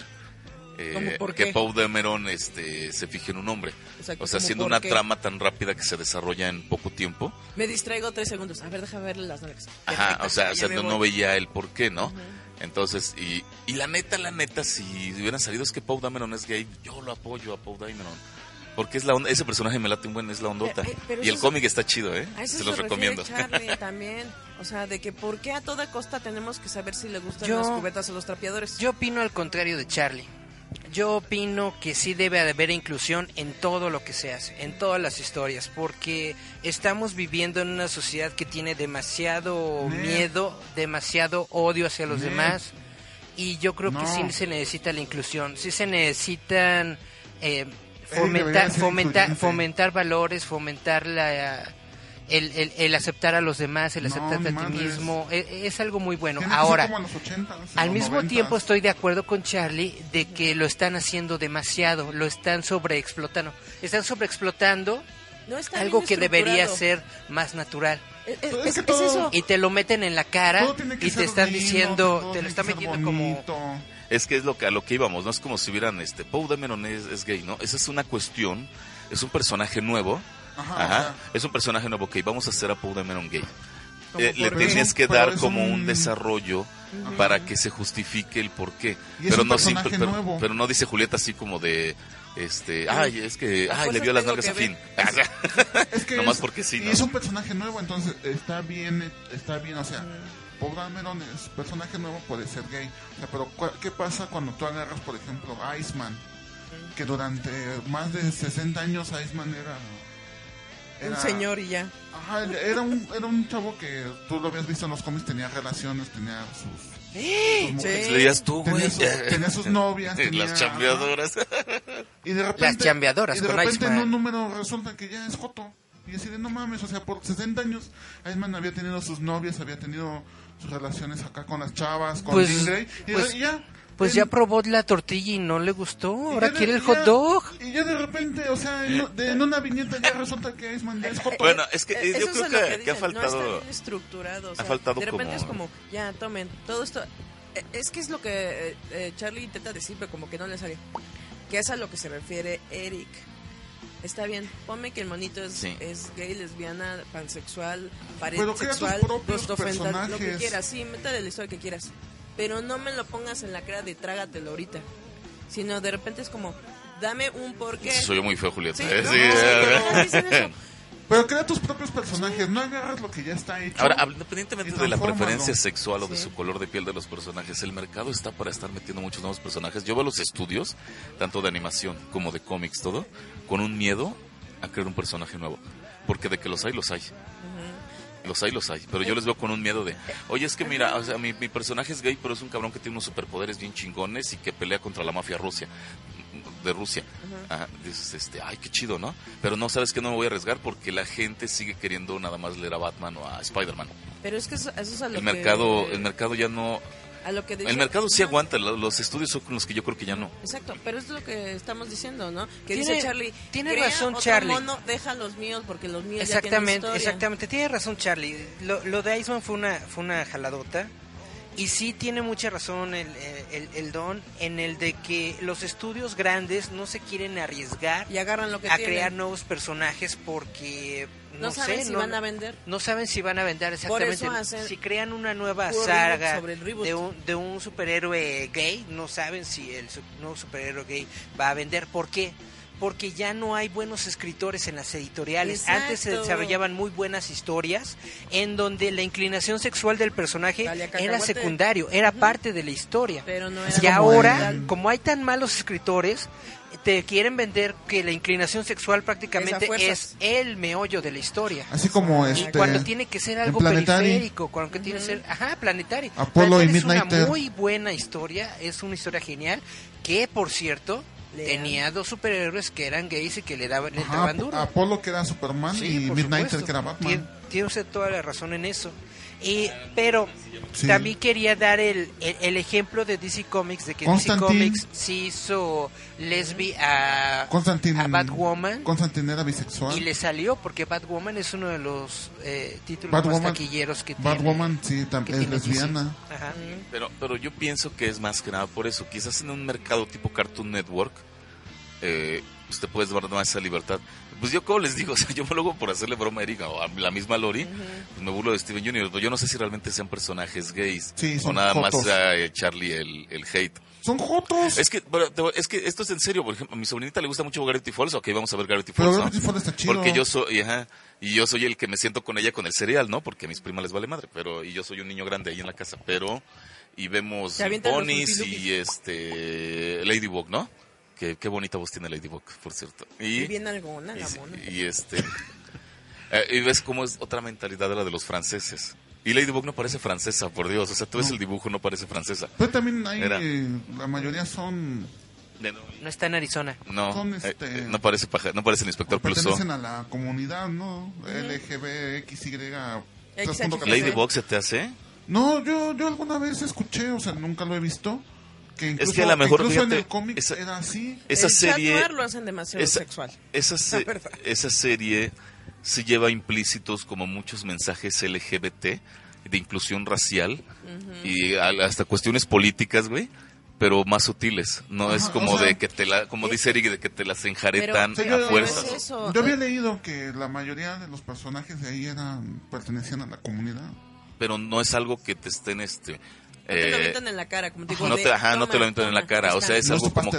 eh, ¿Cómo por que? Poe Dameron este, se fije en un hombre. O sea, ¿cómo siendo por una qué? trama tan rápida que se desarrolla en poco tiempo. Me distraigo tres segundos. A ver, deja verle las nalgas. Ajá, o sea, o sea, no veía el por qué, ¿no? Entonces, y, y la neta, la neta, si hubieran salido es que Poe Dameron es gay, yo lo apoyo a Poe Dameron. Porque es la onda- ese personaje me late un buen, es la ondota. Pero, eh, pero y el cómic está chido, ¿eh? A eso Se se los recomiendo. Charlie <laughs> también. O sea, de que por qué a toda costa tenemos que saber si le gustan Yo- las cubetas o los trapeadores. Yo opino al contrario de Charlie. Yo opino que sí debe haber inclusión en todo lo que se hace, en todas las historias, porque estamos viviendo en una sociedad que tiene demasiado miedo, demasiado odio hacia los demás, y yo creo que sí se necesita la inclusión, sí se necesitan eh, fomentar, fomentar, fomentar valores, fomentar la, el, el- el aceptar a los demás, el No, aceptarte a ti mismo, e- es, algo muy bueno. Ahora, como en los 80s, en al los mismo 90s. tiempo estoy de acuerdo con Charlie de que lo están haciendo demasiado, lo están sobreexplotando. Están sobreexplotando No está algo que debería ser más natural. Es, es- Pero es es- que es todo- eso. Y te lo meten en la cara y te están lindo, diciendo, te lo están metiendo como... Es que es lo que, a lo que íbamos, no es como si hubieran, este, Poe Dameron es, es gay, ¿no? Esa es una cuestión, es un personaje nuevo, Ajá, es un personaje nuevo, que vamos a hacer a Poe Dameron gay. ¿Cómo Eh, le tienes que dar como un, un- desarrollo para que se justifique el porqué. Pero no simple, pero, nuevo. pero no dice Julieta así como de este, ay, es que ay, le fuerza vio las nalgas a Finn. <laughs> Es que Nomás es- porque sí, y es un personaje nuevo, entonces está bien, está bien, o sea, Paul Dameron es personaje nuevo, puede ser gay. O sea, pero ¿cuál- ¿qué pasa cuando tú agarras, por ejemplo, a Iceman? Que durante más de 60 años Iceman era... Un era- señor y ya. Ajá, era un, era un chavo que tú lo habías visto en los cómics, tenía relaciones, tenía sus sus mujeres. Leías tú, güey. Tenía, su- tenía sus novias. <laughs> tenía- Las chambeadoras. Y de repente, Las chambeadoras y de con repente en un número resulta que ya es Joto. Y así de no mames, o sea, por 60 años Iceman había tenido sus novias, había tenido sus relaciones acá con las chavas, con Pues- Jean Grey, y, pues- y ya. Pues en- ya probó la tortilla y no le gustó. Ahora quiere el hot dog. Y ya de repente, o sea, en, de- en una viñeta ya resulta que Iceman ya es Joto. Bueno, es que eh, yo creo lo que, que ha dicen, No faltado. está bien estructurado. o sea, faltado de repente como- es como, ya, tomen, todo esto. eh, Es que es lo que eh, eh, Charlie intenta decir, pero como que no le sale. Que es a lo que se refiere Eric. Está bien, ponme que el monito es, Sí. es gay, lesbiana, pansexual, Pero crea tus pansexual, propios gostofendal, lo que quieras. Sí, métale la historia que quieras. Pero no me lo pongas en la cara de trágatelo ahorita. Sino de repente es como, dame un porqué. Soy yo muy feo, Julieta. Sí, ¿eh? no, Sí, no, eh. dicen eso. Pero crea tus propios personajes, no agarras lo que ya está hecho. Ahora, independientemente de la preferencia sexual o de Sí. su color de piel de los personajes, el mercado está para estar metiendo muchos nuevos personajes. Yo veo los estudios, tanto de animación como de cómics, todo, con un miedo a crear un personaje nuevo. Porque de que los hay, los hay. Los hay, los hay. Pero yo les veo con un miedo de, oye, es que mira, o sea, mi, mi personaje es gay, pero es un cabrón que tiene unos superpoderes bien chingones y que pelea contra la mafia Rusia, de Rusia. Ajá, dices, este, ay, qué chido, ¿no? Pero no sabes que no me voy a arriesgar porque la gente sigue queriendo nada más leer a Batman o a Spider-Man. Pero es que eso, eso es a lo El mercado, el mercado ya no, a lo que el mercado sí aguanta, lo- los estudios son con los que yo creo que ya no. Exacto, pero es lo que estamos diciendo, ¿no? Que Tiene- dice Charlie. tiene crea razón, otro Charlie. mono, deja los míos porque los míos ya tienen Exactamente, historia. exactamente. Tiene razón Charlie. Lo, lo de Iceman fue una, fue una jaladota. Y sí tiene mucha razón el, el, el don en el de que los estudios grandes no se quieren arriesgar Y agarran lo que a tienen. crear nuevos personajes porque no, No saben sé, si no- van a vender. no saben si van a vender exactamente. si crean una nueva saga de un, de un superhéroe gay, no saben si el nuevo superhéroe gay va a vender. ¿Por qué? Porque ya no hay buenos escritores en las editoriales. Antes se desarrollaban muy buenas historias en donde la inclinación sexual del personaje era secundario, era parte de la historia. Pero no era Y como ahora, el- como hay tan malos escritores, te quieren vender que la inclinación sexual prácticamente Es el meollo de la historia. Así como Y este. cuando tiene que ser algo periférico, cuando que tiene que ser, ajá, planetario. Apolo y Planetary es una muy buena historia, es una historia genial, que por cierto. Tenía dos superhéroes que eran gays y que le daban, le Ajá, entraban duro. Apolo que era Superman Sí, y Midnighter supuesto. que era Batman. Tien- Tiene usted toda la razón en eso. Y, pero Sí. también quería dar el, el, el ejemplo de DC Comics, de que. DC Comics sí hizo lesbi a, a Batwoman. Constantine era bisexual. Y le salió porque Batwoman es uno de los eh, títulos Batwoman- más taquilleros que tiene. Batwoman sí, es lesbiana. Ajá. Pero, pero yo pienso que es más que nada por eso. Quizás en un mercado tipo Cartoon Network, eh, usted puede dar más esa libertad. Pues yo, como les digo, <laughs> o sea, yo me lo hago por hacerle broma a Erika o a la misma Lori, pues me burlo de Steven Jr. Pero yo no sé si realmente sean personajes gays Sí, o son nada más sea eh, Charlie el, el hate. Son jotos. Es que, pero, es que esto es en serio. Por ejemplo, a mi sobrinita le gusta mucho Gravity Falls. Ok, vamos a ver Gravity Pero Falls. ¿no? Gravity Falls está chido. Porque yo soy, ajá, y yo soy el que me siento con ella con el cereal, ¿no? Porque a mis primas les vale madre, pero y yo soy un niño grande ahí en la casa, pero y vemos Fruity y este Ladybug, ¿no? Que qué bonita voz tiene Ladybug, por cierto. Y, Y bien algona, y, la mona. y este <laughs> eh, y ves cómo es otra mentalidad de la de los franceses. Y Ladybug no parece francesa, por Dios. O sea, tú ves el dibujo, no parece francesa. Pero también hay, Era. eh, la mayoría son, De- No, está en Arizona. no, Son, eh, este, eh, no parece paja- no parece el inspector Clouseau. pertenecen a la comunidad, ¿no? LGBXY. XXX. Ladybug se te hace. No, yo, yo alguna vez escuché, o sea, nunca lo he visto. Que incluso, que a lo mejor, incluso en fíjate, el cómic esa- era así. Esa el serie lo hacen demasiado esa- sexual. Esa, <laughs> se- verdad. esa serie se lleva implícitos como muchos mensajes LGBT de inclusión racial y hasta cuestiones políticas, güey, pero más sutiles. No es como o sea, de que te la, como dice Eric, de que te las enjaretan Pero- a fuerzas. es. Yo había leído que la mayoría de los personajes de ahí eran pertenecían a la comunidad. Pero no es algo que te estén este No te lo eh, avientan en la cara, como te digo. no de, te, ajá, no te lo aventan en la cara, o sea, es No algo como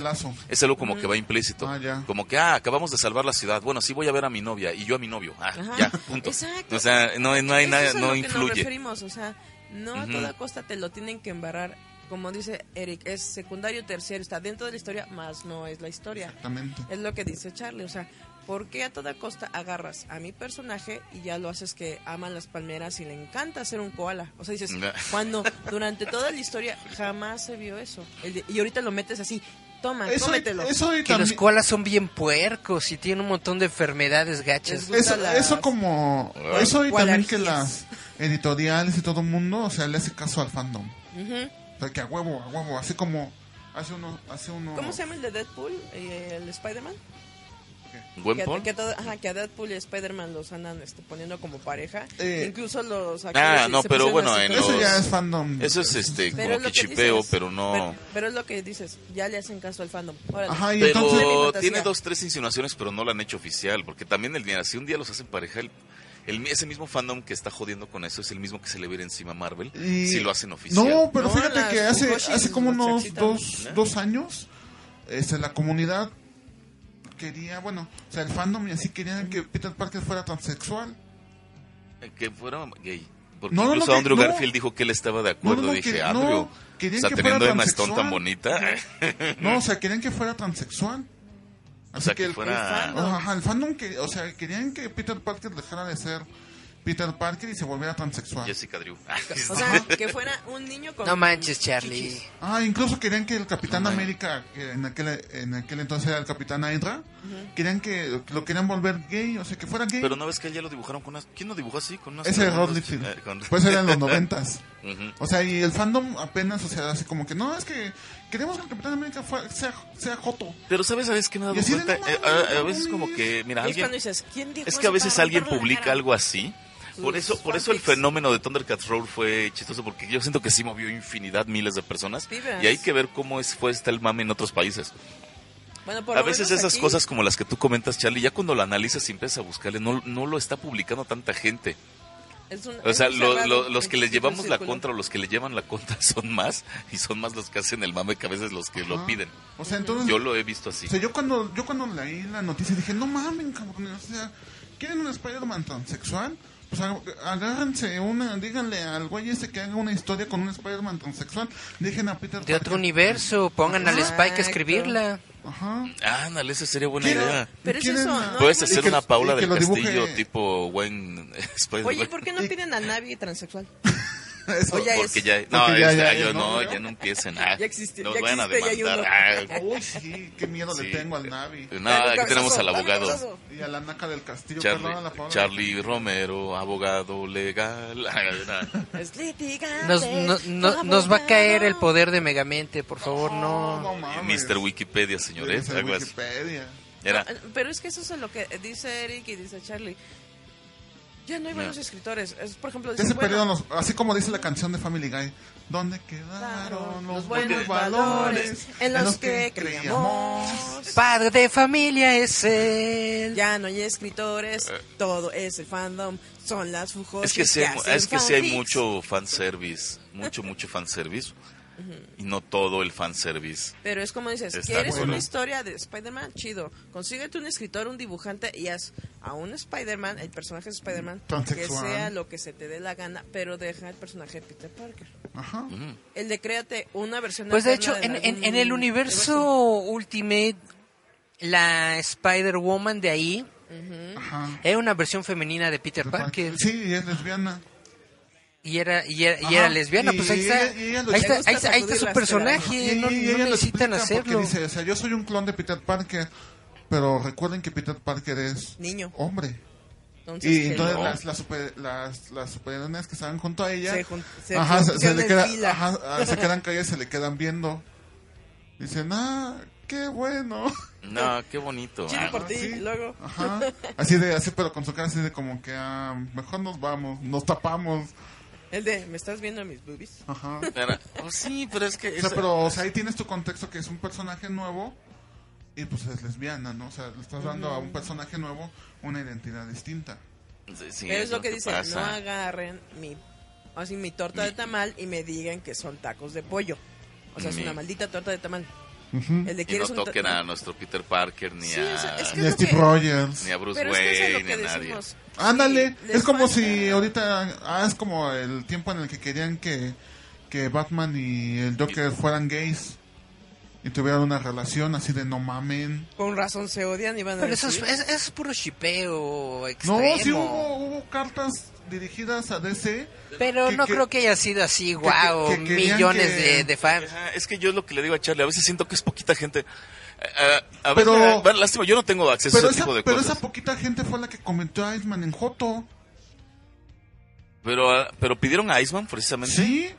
es algo como que va implícito, Ah, ya. como que ah, acabamos de salvar la ciudad, bueno, sí voy a ver a mi novia y yo a mi novio, ah, Ajá. ya, punto. Exacto. O sea, no, no hay Eso nada, no lo que nos influye. referimos, o sea, no a toda costa te lo tienen que embarrar. Como dice Eric, es secundario, terciario, está dentro de la historia, más no es la historia. Exactamente. Es lo que dice Charlie, o sea, ¿Por qué a toda costa agarras a mi personaje y ya lo haces que ama las palmeras y le encanta ser un koala? O sea, dices, No. <laughs> cuando durante toda la historia jamás se vio eso. El de- y ahorita lo metes así, toma, Eso, cómetelo. eso y Que los koalas son bien puercos y tienen un montón de enfermedades gachas. Eso, las- eso como Ah. eso y también que las editoriales y todo el mundo o sea le hace caso al fandom Ujú. o sea que a huevo a huevo así como hace uno hace uno ¿Cómo se llama el de Deadpool? Eh, ¿El Spider-Man? Buen Que, pon. que todo- ajá, que a Deadpool y Spider-Man los andan este, poniendo como pareja. Eh. Incluso los Ah, no, pero bueno, en eso ya es fandom Eso es este Pero como es que chipeo, dices. pero no. Pero, pero es lo que dices, ya le hacen caso al fandom. Órale. ajá y Pero entonces tiene dos, tres insinuaciones, pero no lo han hecho oficial. Porque también el día, si un día los hacen pareja, el, el- ese mismo fandom que está jodiendo con eso es el mismo que se le viene encima a Marvel y- si lo hacen oficial. no pero No, fíjate que hace hace como unos dos, dos años este la comunidad quería bueno o sea el fandom y así querían que Peter Parker fuera transexual Eh, Que fuera gay. Porque No, no, incluso no, que- Andrew no. Garfield dijo que él estaba de acuerdo. No, no, no, Dije, que- Andrew, no, o sea, que teniendo Emma Stone tan bonita. <laughs> no o sea querían que fuera transexual o Así sea, que, el- fuera... el fan- Ajá, el fandom que, o sea, querían que Peter Parker dejara de ser Peter Parker y se volviera transexual. Jessica Drew. <laughs> O sea, <laughs> que fuera un niño con... No manches, Charlie. chichis. Ah, incluso querían que el Capitán No, América, que en aquel, en aquel entonces era el Capitán Hydra, querían que lo querían volver gay, o sea, que fuera gay. Pero no ves que ya lo dibujaron con unas... ¿Quién lo dibujó así? Con unas Ese es Rod? Liefeld. Eh, con- Pues era en los noventas. <laughs> Ujú. O sea, y el fandom apenas, o sea, así como que no, es que queremos que el Capitán América fue- sea, sea Joto. Pero ¿sabes, sabes qué me Y dado de, cuenta? no Eh, a, a veces como que, mira, es alguien... cuando dices, ¿quién dijo Es que a veces alguien publica algo así. Por eso, por eso el fenómeno de Thundercats Roar fue chistoso, porque yo siento que sí movió infinidad, miles de personas. Y hay que ver cómo es, fue está el mame en otros países. Bueno, por A lo veces esas aquí- cosas como las que tú comentas, Charlie, ya cuando lo analizas y empiezas a buscarle, no, no lo está publicando tanta gente. es un- O sea, lo- lo- los que les llevamos la contra o los que le llevan la contra <laughs> son más, y son más los que hacen el mame que a veces los que lo Ajá. piden. O sea, entonces, Yo lo he visto así. o sea, yo cuando, yo cuando leí la noticia dije, no mamen, cabrón, o sea, ¿quieren un Spider-Man transexual? Pues ag- agárrense una, díganle al güey ese que haga una historia con un Spider-Man transexual, dejen a Peter De otro Parker. universo, pongan al Spike a escribirla. Ajá. Ándale, esa sería buena ¿Quieren- idea. Pero es eso. Puedes hacer que- una Paula del lo dibuje- Castillo tipo <laughs> Spider-Man. Oye, ¿por qué no piden a Navi transexual? Eso. O ya es- Porque ya, Porque no, ya- este, ya yo no, ¿no? ya no empiecen. Ah, Ya existe- nos ya vayan a demandar. uno. <laughs> Uy, sí, qué miedo le Sí. tengo al Navi. Ah, no, aquí tenemos al abogado. Y a la naca del castillo, Charlie, perdón, a la. Charlie Romero, abogado legal. <laughs> Es litigante, Nos, no- no- nos va a caer el poder de Megamente, por favor, No, no. no mames. Mr. Wikipedia, señores. Así. Wikipedia. Era, No, pero es que eso es lo que dice Eric y dice Charlie. Ya no hay buenos No. escritores. Es, por ejemplo, dicen, bueno, los, así como dice la canción de Family Guy, ¿dónde quedaron los, los buenos valores valores en los que creíamos. Padre de familia es él. Ya no hay escritores, todo es el fandom, son las fujos. Eh. es que sí, hay, es que sí hay mucho fanservice, mucho, mucho fanservice. Y no todo el fanservice. Pero es como dices, ¿quieres bueno. una historia de Spider-Man? Chido. Consíguete un escritor, un dibujante y haz a un Spider-Man, el personaje de Spider-Man, que sea lo que se te dé la gana, pero deja el personaje de Peter Parker. Ajá. El de créate una versión Pues de hecho, en, en- el universo Ultimate, la Spider-Woman de ahí Ajá. era una versión femenina de Peter Parker. Sí, es lesbiana. Y era, y era, y Ajá. era lesbiana, Y pues ahí está, ahí está, Le gusta ahí está, ahí está sacudir su personaje, Y- no, y no ella lo necesitan hacerlo. Dice, o sea, yo soy un clon de Peter Parker, pero recuerden que Peter Parker es Niño. hombre. Entonces, Y que entonces no. las, las, super, las, las superheroínas que estaban junto a ella, Se jun- se ajá, se, se pusieron le queda, ajá, ah, se <laughs> quedan calladas se le quedan viendo. Dicen, ah, qué bueno. No, qué bonito. Chido Ah, por ti, sí. y luego. Ajá. Así de, así, pero con su cara así de como que, ah, mejor nos vamos, nos tapamos. El de, ¿me estás viendo mis boobies? Ajá. era- oh, sí, pero es que... O sea, esa- pero, o sea, ahí tienes tu contexto que es un personaje nuevo y pues es lesbiana, ¿no? O sea, le estás dando a un personaje nuevo una identidad distinta. Sí, sí, Pero es lo que dice, pasa. no agarren mi, así, mi torta de tamal y me digan que son tacos de pollo. O sea, es Mi- una maldita torta de tamal. Ujú. El de Y no toquen a nuestro Peter Parker, ni Sí, a, o sea, es que- Ni a Steve que- Rogers. ni a Bruce es Wayne, ni a nadie. Ándale, Sí, es como falta- si ahorita, ah, es como el tiempo en el que querían que, que Batman y el Joker fueran gays. Y tuvieran una relación así de no mamen. Con razón se odian y van a Pero eso es, es- eso es puro shipeo No, extremo. sí hubo, hubo cartas dirigidas a DC. Pero que- no que- creo que haya sido así, wow, que millones que- de, de fans. Ajá, es que yo es lo que le digo a Charlie, a veces siento que es poquita gente. A ver, Pero- eh, bueno, lástima, yo no tengo acceso a Pero ese esa, tipo de pero cosas. esa poquita gente fue la que comentó a Iceman en Joto. Pero, ah, pero pidieron a Iceman precisamente. Sí.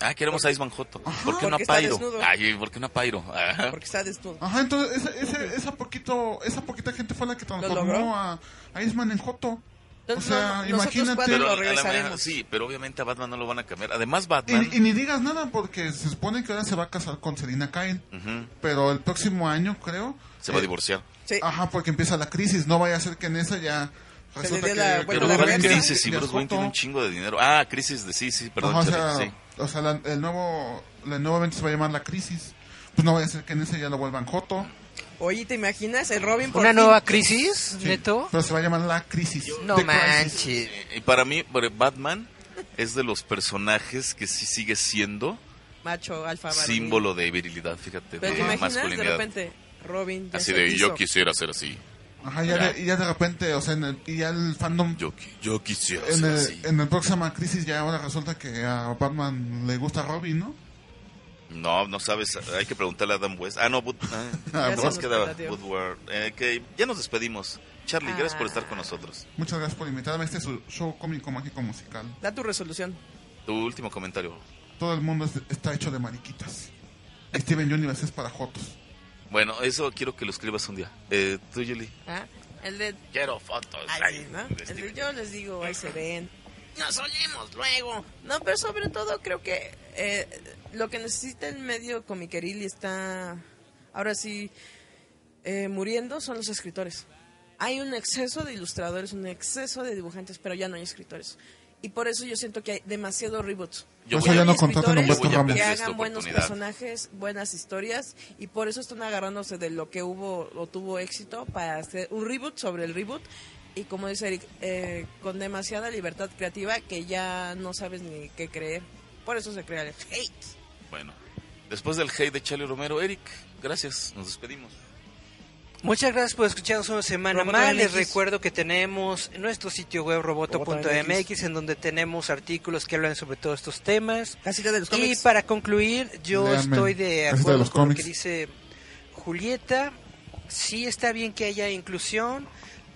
Ah, queremos a Iceman Joto. ¿Por qué no a Porque está Pyro? desnudo. Ay, ¿por qué no a Pyro? Ajá. Porque está desnudo. Ajá, entonces esa, esa, esa, poquito, esa poquita gente fue la que transformó a, a Iceman en Joto. Entonces, o sea, no, imagínate. Pero lo a la regresaremos. mejor- sí, pero obviamente a Batman no lo van a cambiar. Además, Batman. Y, y ni digas nada porque se supone que ahora se va a casar con Selina Kyle. Ujú, Pero el próximo año, creo. se va a eh, divorciar. Sí. Ajá, porque empieza la crisis. No vaya a ser que en esa ya resulta la que vuelta Pero ¿cuál crisis? Es Bruce Wayne tiene un chingo de dinero. Ah, crisis de sí, sí, perdón, Ajá, o sea, sí. o sea la- el nuevo el nuevo evento se va a llamar la crisis. Pues no vaya a ser que en ese ya lo vuelvan Joto. Oye, ¿te imaginas? El Robin por ¿Una fin- nueva crisis, Sí, neto? Pero se va a llamar la crisis. No The Crisis. manches. Y para mí, bueno, Batman es de los personajes que sí sigue siendo Macho, alfa, símbolo de virilidad, fíjate, Pero de te imaginas de masculinidad. repente, Robin ya Así se de, hizo. yo quisiera ser así. Ajá, ya Ya. de, y ya de repente, o sea, en el, y ya el fandom Yo, yo quisiera en ser el, así. en el próxima crisis ya ahora resulta que a Batman le gusta Robin, ¿no? No, no sabes, hay que preguntarle a Adam West. Ah, no, Wood, ah, <laughs> nos queda. Woodward. Eh, que ya nos despedimos. Charlie, gracias por estar con Ah. nosotros. Muchas gracias por invitarme a este su show cómico mágico musical. Da tu resolución. Tu último comentario. Todo el mundo es- está hecho de mariquitas. Steven Universe es para jotos. Bueno, eso quiero que lo escribas un día. Eh, tú, Julie. ¿Ah? El de... Quiero fotos. De yo les digo, ahí se ven. Nos solemos luego. No, pero sobre todo creo que eh, lo que necesita el medio comiqueril y está ahora sí eh, muriendo son los escritores. Hay un exceso de ilustradores, un exceso de dibujantes, pero ya no hay escritores. Y por eso yo siento que hay demasiado reboots. Yo Por voy eso a- ya no contratan a que hagan buenos personajes, buenas historias y por eso están agarrándose de lo que hubo o tuvo éxito para hacer un reboot sobre el reboot y como dice Eric, eh, con demasiada libertad creativa que ya no sabes ni qué creer. Por eso se crea el hate. Bueno, después del hate de Charlie Romero, Eric, gracias, nos despedimos. Muchas gracias por escucharnos una semana Roboto más. MX. Les recuerdo que tenemos nuestro sitio web Roboto roboto.mx en donde tenemos artículos que hablan sobre todos estos temas. De los Y para concluir, yo Léanme. estoy de Casita de acuerdo los con lo que cómics. dice Julieta. Sí está bien que haya inclusión,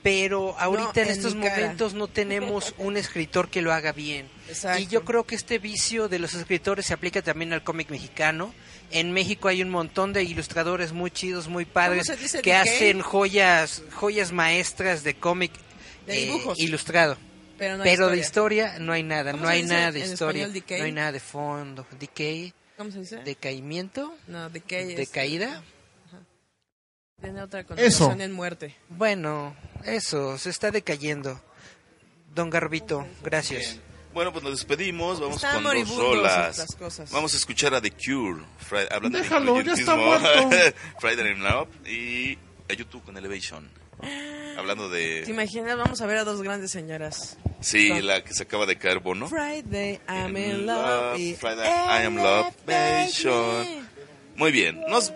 pero ahorita en en estos momentos no tenemos un escritor que lo haga bien. Exacto. Y yo creo que este vicio de los escritores se aplica también al cómic mexicano. En México hay un montón de ilustradores muy chidos, muy padres, que hacen joyas, joyas maestras de cómic De eh, dibujos. ilustrado. pero no hay Pero de historia. no hay nada, ¿Cómo no hay nada de historia, español no hay nada de fondo. Decay, ¿Cómo se dice? decaimiento, No, de qué decaída. Tiene otra connotación en muerte. Bueno, eso, se está decayendo. Don Garbito, gracias. Bueno, pues nos despedimos, vamos Están con dos rolas. cosas. Vamos a escuchar a The Cure, Fri- hablando Déjalo, de ya está muerto. <laughs> Friday in Love y a YouTube con Elevation. Hablando ¿Te de... imaginas? Vamos a ver a dos grandes señoras. Sí, Son- la que se acaba de caer Bono. Friday, I'm in love. love, y Friday, I am love, Elevation. Muy bien, nos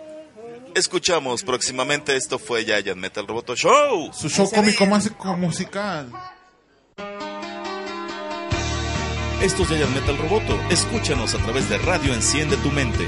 escuchamos próximamente. Esto fue Giant Metal Roboto Show. Su show cómico mágico musical. Esto es Metal Roboto. Escúchanos a través de Radio Enciende tu Mente.